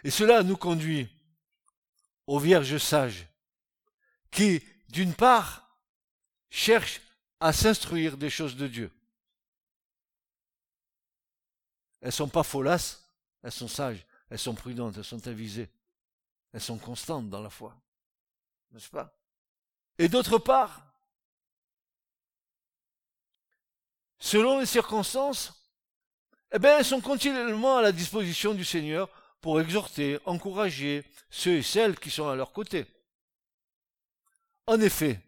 Et cela nous conduit aux vierges sages qui, d'une part, cherchent à s'instruire des choses de Dieu. Elles sont pas folasses, elles sont sages, elles sont prudentes, elles sont avisées, elles sont constantes dans la foi n'est-ce pas? Et d'autre part, selon les circonstances, eh bien, elles sont continuellement à la disposition du Seigneur pour exhorter, encourager ceux et celles qui sont à leur côté. En effet,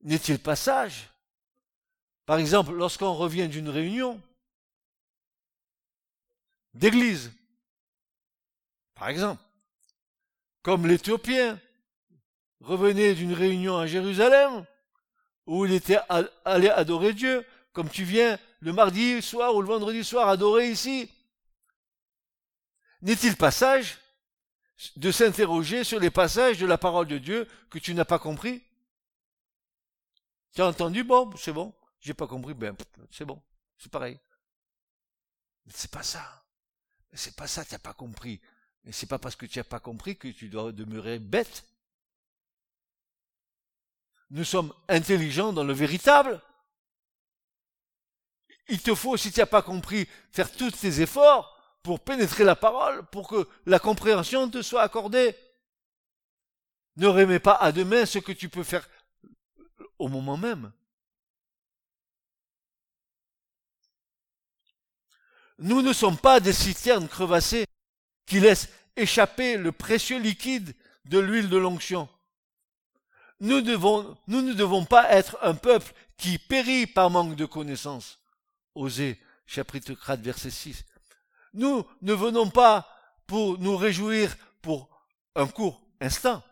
n'est-il pas sage Par exemple, lorsqu'on revient d'une réunion d'église, par exemple, comme l'Éthiopien revenait d'une réunion à Jérusalem, où il était allé adorer Dieu, comme tu viens le mardi soir ou le vendredi soir adorer ici N'est-il pas sage de s'interroger sur les passages de la parole de Dieu que tu n'as pas compris? Tu as entendu? Bon, c'est bon. J'ai pas compris, ben c'est bon. C'est pareil. C'est pas ça. C'est pas ça, tu n'as pas compris. Mais c'est pas parce que tu n'as pas compris que tu dois demeurer bête. Nous sommes intelligents dans le véritable. Il te faut, si tu n'as pas compris, faire tous tes efforts pour pénétrer la parole, pour que la compréhension te soit accordée. Ne remets pas à demain ce que tu peux faire au moment même. Nous ne sommes pas des citernes crevassées qui laissent échapper le précieux liquide de l'huile de l'onction. Nous, ne devons pas être un peuple qui périt par manque de connaissance. Osée, chapitre 4, verset 6. Nous ne venons pas pour nous réjouir pour un court instant,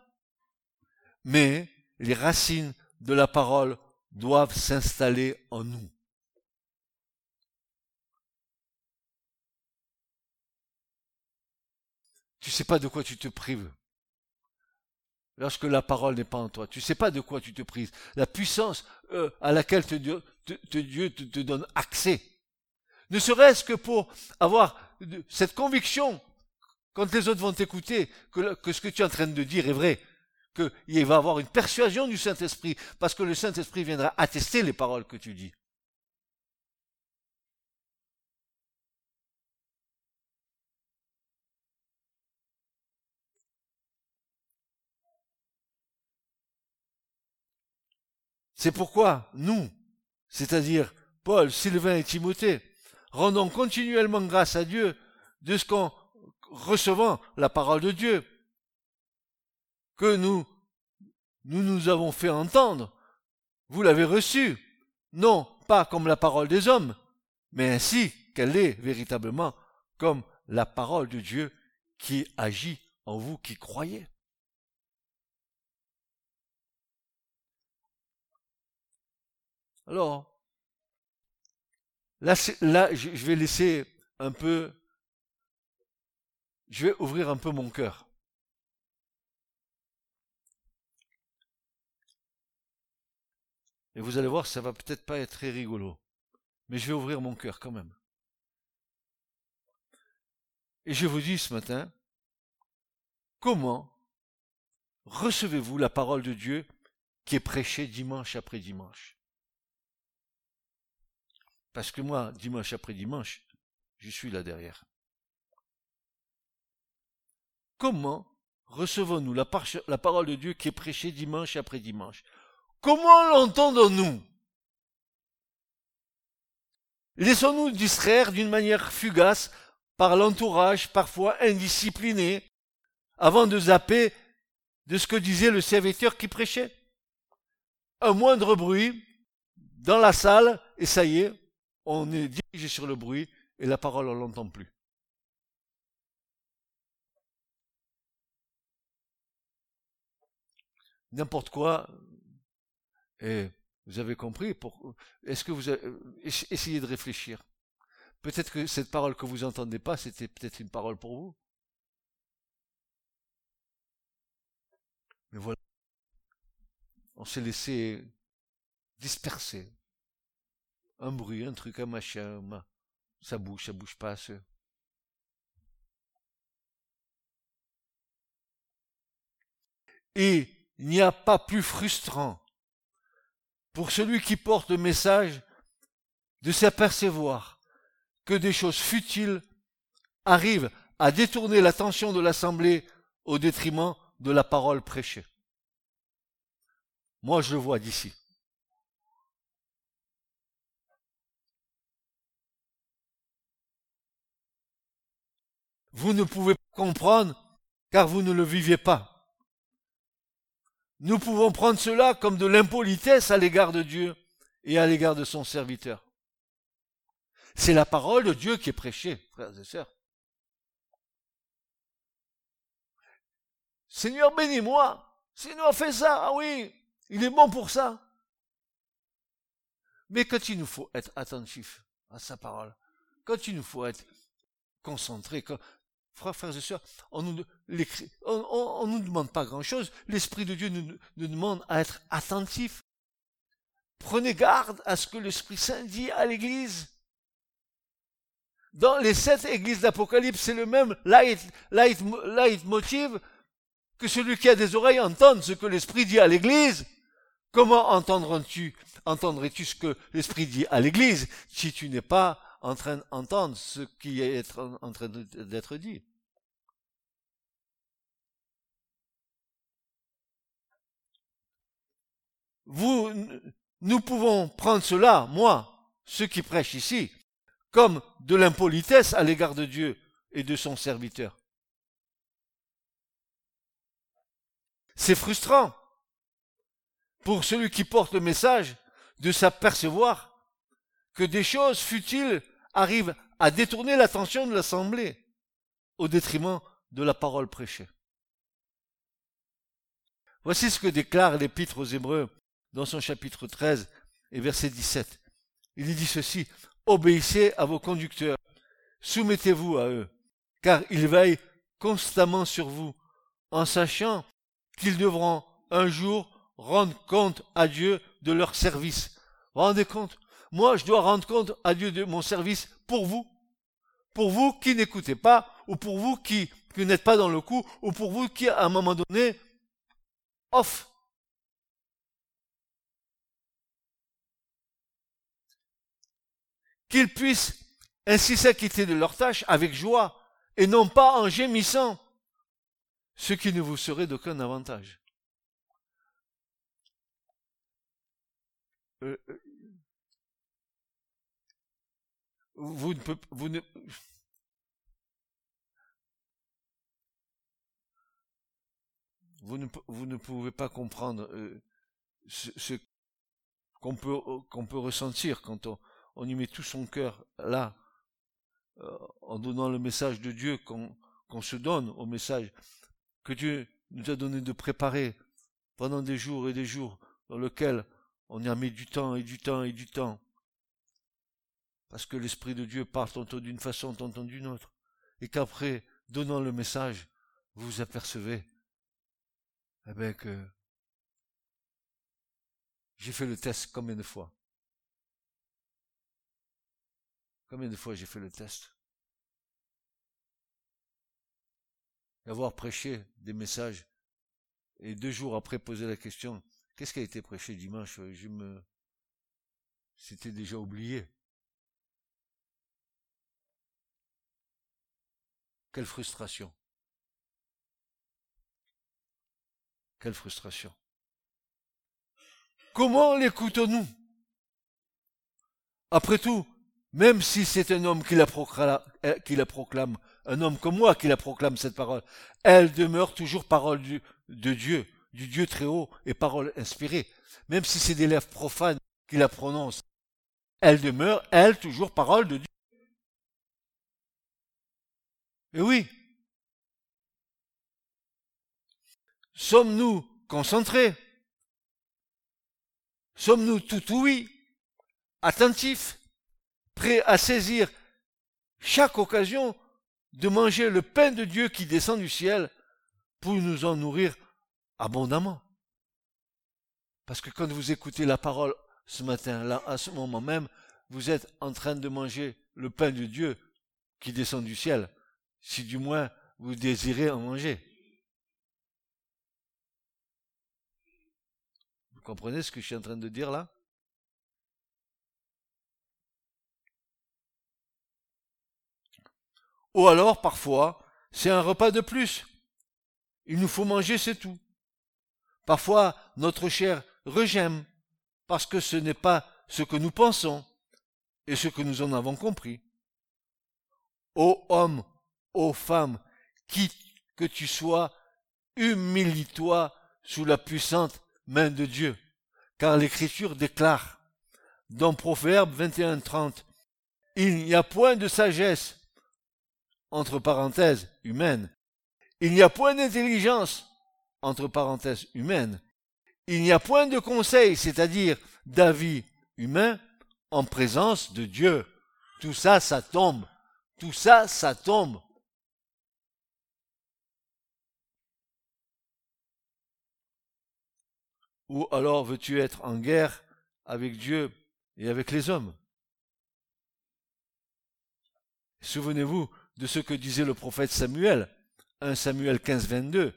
mais les racines de la parole doivent s'installer en nous. Tu sais pas de quoi tu te prives. Lorsque la parole n'est pas en toi, tu sais pas de quoi tu te prives. La puissance euh, à laquelle Dieu te donne accès. Ne serait-ce que pour avoir cette conviction, quand les autres vont t'écouter, que, ce que tu es en train de dire est vrai, qu'il va avoir une persuasion du Saint-Esprit, parce que le Saint-Esprit viendra attester les paroles que tu dis. C'est pourquoi nous, c'est-à-dire Paul, Sylvain et Timothée, rendons continuellement grâce à Dieu de ce qu'en recevant la parole de Dieu, que nous, nous nous avons fait entendre, vous l'avez reçue, non pas comme la parole des hommes, mais ainsi qu'elle est véritablement comme la parole de Dieu qui agit en vous qui croyez. Alors, Là, je vais laisser un peu, je vais ouvrir un peu mon cœur. Et vous allez voir, ça va peut-être pas être très rigolo. Mais je vais ouvrir mon cœur quand même. Et je vous dis ce matin, comment recevez-vous la parole de Dieu qui est prêchée dimanche après dimanche? Parce que moi, dimanche après dimanche, je suis là derrière. Comment recevons-nous la, parole de Dieu qui est prêchée dimanche après dimanche? Comment l'entendons-nous? Laissons-nous distraire d'une manière fugace par l'entourage parfois indiscipliné avant de zapper de ce que disait le serviteur qui prêchait. Un moindre bruit dans la salle et ça y est, on est dirigé sur le bruit et la parole, on l'entend plus. N'importe quoi, et vous avez compris, est-ce que vous essayez de réfléchir. Peut-être que cette parole que vous entendez pas, c'était peut-être une parole pour vous. Mais voilà. On s'est laissé disperser un bruit, un truc, un machin, ça bouge, ça bouge pas. Et il n'y a pas plus frustrant pour celui qui porte le message de s'apercevoir que des choses futiles arrivent à détourner l'attention de l'Assemblée au détriment de la parole prêchée. Moi, je le vois d'ici. Vous ne pouvez pas comprendre car vous ne le vivez pas. Nous pouvons prendre cela comme de l'impolitesse à l'égard de Dieu et à l'égard de son serviteur. C'est la parole de Dieu qui est prêchée, frères et sœurs. Seigneur, bénis-moi. Seigneur, fais ça. Ah oui, il est bon pour ça. Mais quand il nous faut être attentif à sa parole, quand il nous faut être concentré, quand, frères, et sœurs, on on, nous demande pas grand chose. L'Esprit de Dieu nous, demande à être attentif. Prenez garde à ce que l'Esprit Saint dit à l'Église. Dans les sept églises d'Apocalypse, c'est le même light, light, light motive que celui qui a des oreilles entende ce que l'Esprit dit à l'Église. Comment entendras-tu, entendrais-tu ce que l'Esprit dit à l'Église si tu n'es pas en train d'entendre ce qui est en train d'être dit Vous, nous pouvons prendre cela, moi, ceux qui prêchent ici, comme de l'impolitesse à l'égard de Dieu et de son serviteur. C'est frustrant pour celui qui porte le message de s'apercevoir que des choses futiles arrivent à détourner l'attention de l'assemblée au détriment de la parole prêchée. Voici ce que déclare l'épître aux Hébreux dans son chapitre 13 et verset 17. Il dit ceci, obéissez à vos conducteurs, soumettez-vous à eux, car ils veillent constamment sur vous, en sachant qu'ils devront un jour rendre compte à Dieu de leur service. Rendez compte Moi, je dois rendre compte à Dieu de mon service pour vous. Pour vous qui n'écoutez pas, ou pour vous qui, n'êtes pas dans le coup, ou pour vous qui, à un moment donné, off. Qu'ils puissent ainsi s'acquitter de leur tâche avec joie, et non pas en gémissant, ce qui ne vous serait d'aucun avantage. Euh, euh, vous ne, pouvez pas comprendre euh, ce, qu'on peut, ressentir quand on, y met tout son cœur là, en donnant le message de Dieu qu'on se donne au message que Dieu nous a donné de préparer pendant des jours et des jours dans lesquels on y a mis du temps et du temps et du temps. Parce que l'Esprit de Dieu parle tantôt d'une façon, tantôt d'une autre. Et qu'après, donnant le message, vous vous apercevez, eh bien que j'ai fait le test combien de fois? Combien de fois j'ai fait le test? D'avoir prêché des messages et deux jours après poser la question Qu'est-ce qui a été prêché dimanche? Je me c'était déjà oublié. Quelle frustration. Quelle frustration. Comment l'écoutons-nous Après tout, même si c'est un homme qui la, proclame, euh, qui la proclame, un homme comme moi qui la proclame cette parole, elle demeure toujours parole de Dieu, du Dieu très haut et parole inspirée. Même si c'est des lèvres profanes qui la prononcent, elle demeure, elle, toujours parole de Dieu. Et oui. Sommes-nous concentrés? Sommes-nous tout oui Attentifs Prêts à saisir chaque occasion de manger le pain de Dieu qui descend du ciel pour nous en nourrir abondamment? Parce que quand vous écoutez la parole ce matin, là, à ce moment même, vous êtes en train de manger le pain de Dieu qui descend du ciel, si du moins vous désirez en manger. Vous comprenez ce que je suis en train de dire là? Ou alors, parfois, c'est un repas de plus. Il nous faut manger, c'est tout. Parfois, notre chair regème, parce que ce n'est pas ce que nous pensons et ce que nous en avons compris. Ô homme, ô femme, qui que tu sois, humilie-toi sous la puissante main de Dieu, car l'Écriture déclare dans Proverbe 21.30, il n'y a point de sagesse, entre parenthèses, humaine, il n'y a point d'intelligence, entre parenthèses, humaine. Il n'y a point de conseil, c'est-à-dire d'avis humain, en présence de Dieu. Tout ça, ça tombe. Tout ça, ça tombe. Ou alors veux-tu être en guerre avec Dieu et avec les hommes? Souvenez-vous de ce que disait le prophète Samuel, 1 Samuel 15, 22.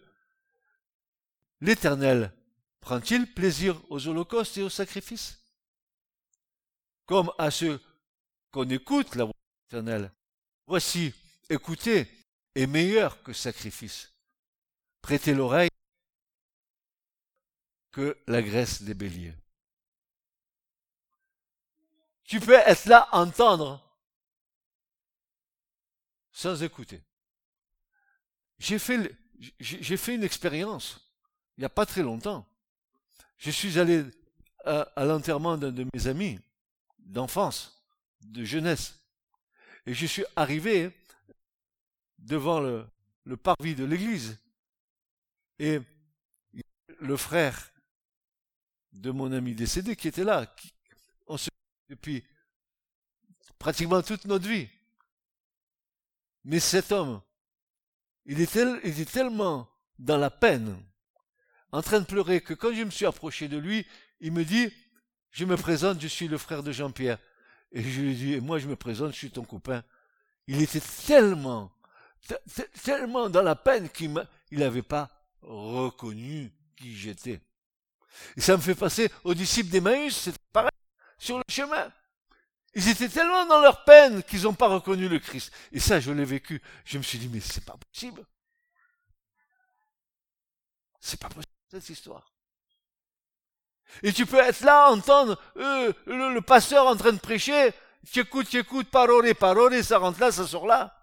L'Éternel prend-il plaisir aux holocaustes et aux sacrifices? Comme à ceux qu'on écoute la voix de l'Éternel. Voici, écoutez, est meilleur que sacrifice. Prêtez l'oreille que la graisse des béliers. Tu peux être là, entendre, sans écouter. J'ai fait, une expérience il n'y a pas très longtemps. Je suis allé à, l'enterrement d'un de mes amis d'enfance, de jeunesse, et je suis arrivé devant le parvis de l'église. Et le frère de mon ami décédé qui était là, qui, on se depuis pratiquement toute notre vie. Mais cet homme, il était, tellement dans la peine, en train de pleurer, que quand je me suis approché de lui, il me dit, je me présente, je suis le frère de Jean-Pierre. Et je lui dit, moi je me présente, je suis ton copain. Il était tellement, tellement dans la peine qu'il n'avait pas reconnu qui j'étais. Et ça me fait passer aux disciples d'Emmaüs, c'est pareil, sur le chemin. Ils étaient tellement dans leur peine qu'ils n'ont pas reconnu le Christ. Et ça, je l'ai vécu. Je me suis dit, mais c'est pas possible. C'est pas possible, cette histoire. Et tu peux être là, entendre euh, le, pasteur en train de prêcher, tu écoutes, tu écoutes, parole, parole, ça rentre là, ça sort là.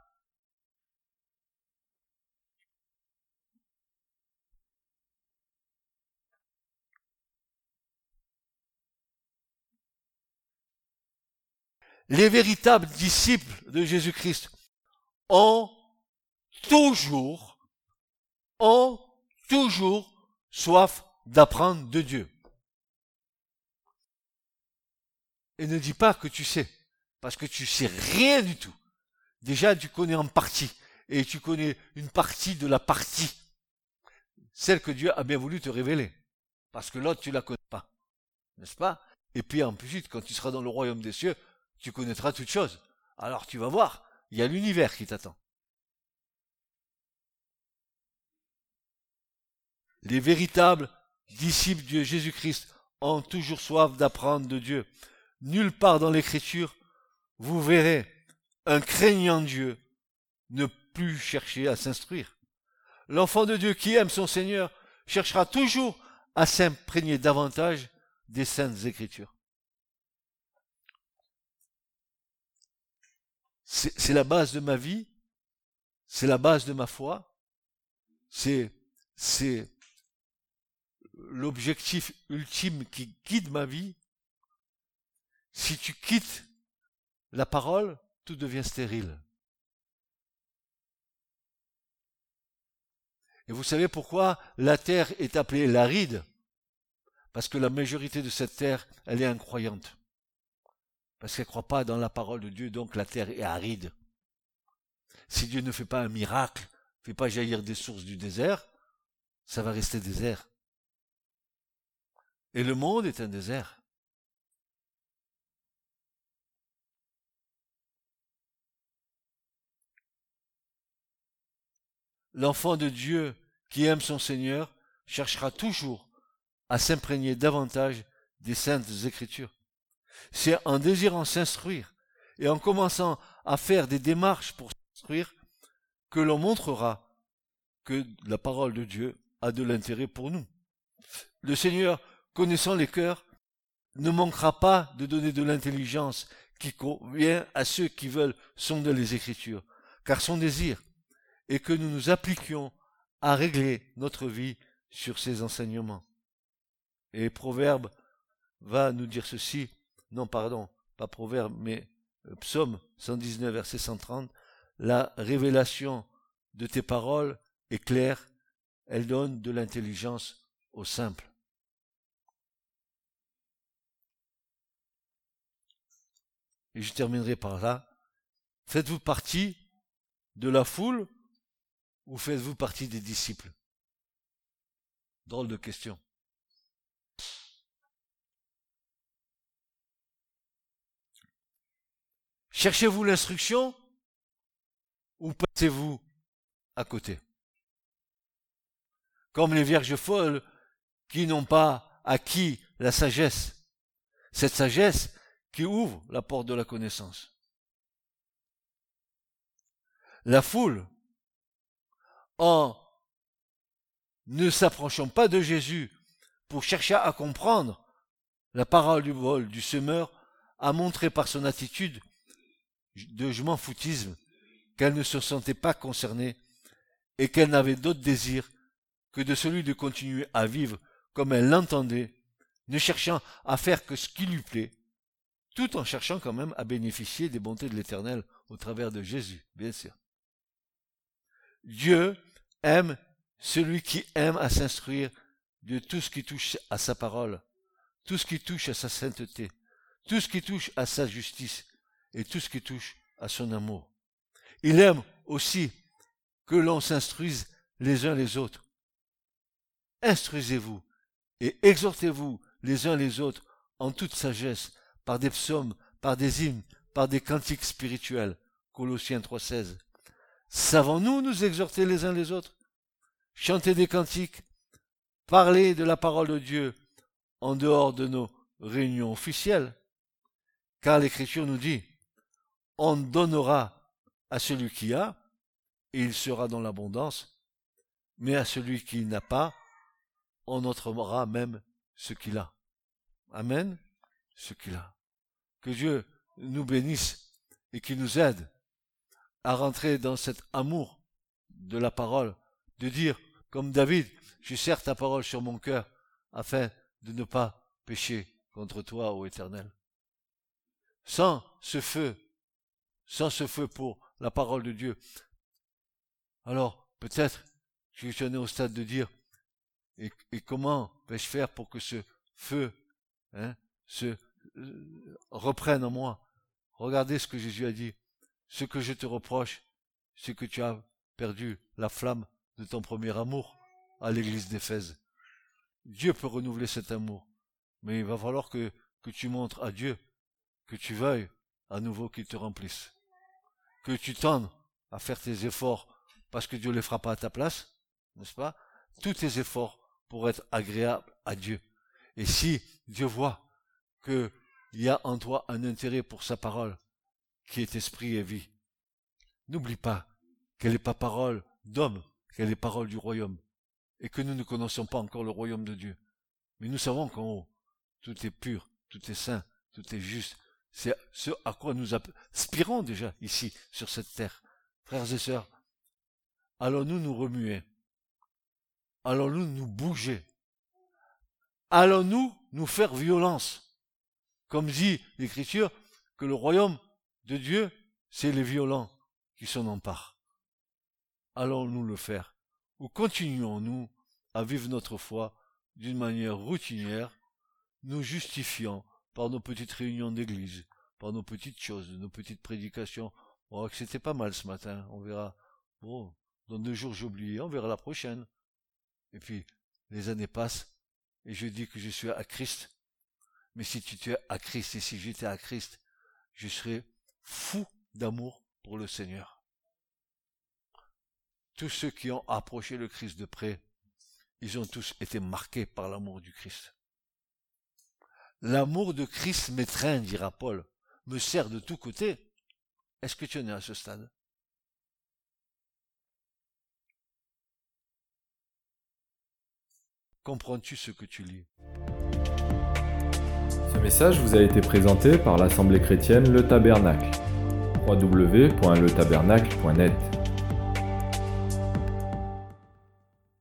Les véritables disciples de Jésus-Christ ont toujours, ont toujours soif d'apprendre de Dieu. Et ne dis pas que tu sais, parce que tu sais rien du tout. Déjà, tu connais en partie, et tu connais une partie de la partie, celle que Dieu a bien voulu te révéler, parce que l'autre, tu la connais pas, n'est-ce pas? Et puis en plus, quand tu seras dans le royaume des cieux, tu connaîtras toutes choses. Alors tu vas voir, il y a l'univers qui t'attend. Les véritables disciples de Jésus-Christ ont toujours soif d'apprendre de Dieu. Nulle part dans l'Écriture, vous verrez un craignant Dieu ne plus chercher à s'instruire. L'enfant de Dieu qui aime son Seigneur cherchera toujours à s'imprégner davantage des saintes Écritures. C'est la base de ma vie, c'est la base de ma foi, c'est l'objectif ultime qui guide ma vie. Si tu quittes la parole, tout devient stérile. Et vous savez pourquoi la terre est appelée l'aride? Parce que la majorité de cette terre, elle est incroyante parce qu'elle ne croit pas dans la parole de Dieu, donc la terre est aride. Si Dieu ne fait pas un miracle, ne fait pas jaillir des sources du désert, ça va rester désert. Et le monde est un désert. L'enfant de Dieu qui aime son Seigneur cherchera toujours à s'imprégner davantage des saintes écritures. C'est en désirant s'instruire et en commençant à faire des démarches pour s'instruire que l'on montrera que la parole de Dieu a de l'intérêt pour nous. Le Seigneur, connaissant les cœurs, ne manquera pas de donner de l'intelligence qui convient à ceux qui veulent sonder les Écritures, car son désir est que nous nous appliquions à régler notre vie sur ces enseignements. Et Proverbe va nous dire ceci, non pardon, pas proverbe, mais euh, psaume 119, verset 130, la révélation de tes paroles est claire, elle donne de l'intelligence au simple. et je terminerai par là, faites-vous partie de la foule ou faites-vous partie des disciples? Drôle de question. Cherchez-vous l'instruction ou passez-vous à côté? Comme les vierges folles qui n'ont pas acquis la sagesse. Cette sagesse qui ouvre la porte de la connaissance. La foule, en ne s'approchant pas de Jésus pour chercher à comprendre la parole du vol du semeur, a montré par son attitude de je m'en foutisme qu'elle ne se sentait pas concernée et qu'elle n'avait d'autre désir que de celui de continuer à vivre comme elle l'entendait, ne cherchant à faire que ce qui lui plaît, tout en cherchant quand même à bénéficier des bontés de l'Éternel au travers de Jésus, bien sûr. Dieu aime celui qui aime à s'instruire de tout ce qui touche à sa parole, tout ce qui touche à sa sainteté, tout ce qui touche à sa justice et tout ce qui touche à son amour. Il aime aussi que l'on s'instruise les uns les autres. Instruisez-vous et exhortez-vous les uns les autres en toute sagesse, par des psaumes, par des hymnes, par des cantiques spirituels. Colossiens 3.16. Savons-nous nous exhorter les uns les autres? Chanter des cantiques Parler de la parole de Dieu en dehors de nos réunions officielles Car l'Écriture nous dit, on donnera à celui qui a, et il sera dans l'abondance, mais à celui qui n'a pas, on entrera même ce qu'il a. Amen. Ce qu'il a. Que Dieu nous bénisse et qu'il nous aide à rentrer dans cet amour de la parole, de dire, comme David, je sers ta parole sur mon cœur, afin de ne pas pécher contre toi, ô Éternel. Sans ce feu, sans ce feu pour la parole de Dieu, alors peut-être que je suis au stade de dire, et, comment vais-je faire pour que ce feu hein, se euh, reprenne en moi? Regardez ce que Jésus a dit. Ce que je te reproche, c'est que tu as perdu la flamme de ton premier amour à l'église d'Éphèse. Dieu peut renouveler cet amour, mais il va falloir que, que tu montres à Dieu que tu veuilles à nouveau qu'il te remplisse. Que tu tendes à faire tes efforts parce que Dieu les fera pas à ta place, n'est-ce pas? Tous tes efforts pour être agréable à Dieu. Et si Dieu voit qu'il y a en toi un intérêt pour sa parole, qui est esprit et vie, n'oublie pas qu'elle n'est pas parole d'homme, qu'elle est parole du royaume, et que nous ne connaissons pas encore le royaume de Dieu. Mais nous savons qu'en haut, tout est pur, tout est saint, tout est juste. C'est ce à quoi nous aspirons déjà ici, sur cette terre. Frères et sœurs, allons-nous nous remuer? Allons-nous nous bouger? Allons-nous nous faire violence? Comme dit l'Écriture, que le royaume de Dieu, c'est les violents qui s'en emparent. Allons-nous le faire? Ou continuons-nous à vivre notre foi d'une manière routinière, nous justifiant par nos petites réunions d'église, par nos petites choses, nos petites prédications. Oh, que c'était pas mal ce matin, on verra. Bon, dans deux jours j'ai oublié, on verra la prochaine. Et puis, les années passent, et je dis que je suis à Christ. Mais si tu es à Christ, et si j'étais à Christ, je serais fou d'amour pour le Seigneur. Tous ceux qui ont approché le Christ de près, ils ont tous été marqués par l'amour du Christ. L'amour de Christ m'étreint, dira Paul, me sert de tous côtés. Est-ce que tu en es à ce stade? Comprends-tu ce que tu lis? Ce message vous a été présenté par l'Assemblée chrétienne Le Tabernacle. www.letabernacle.net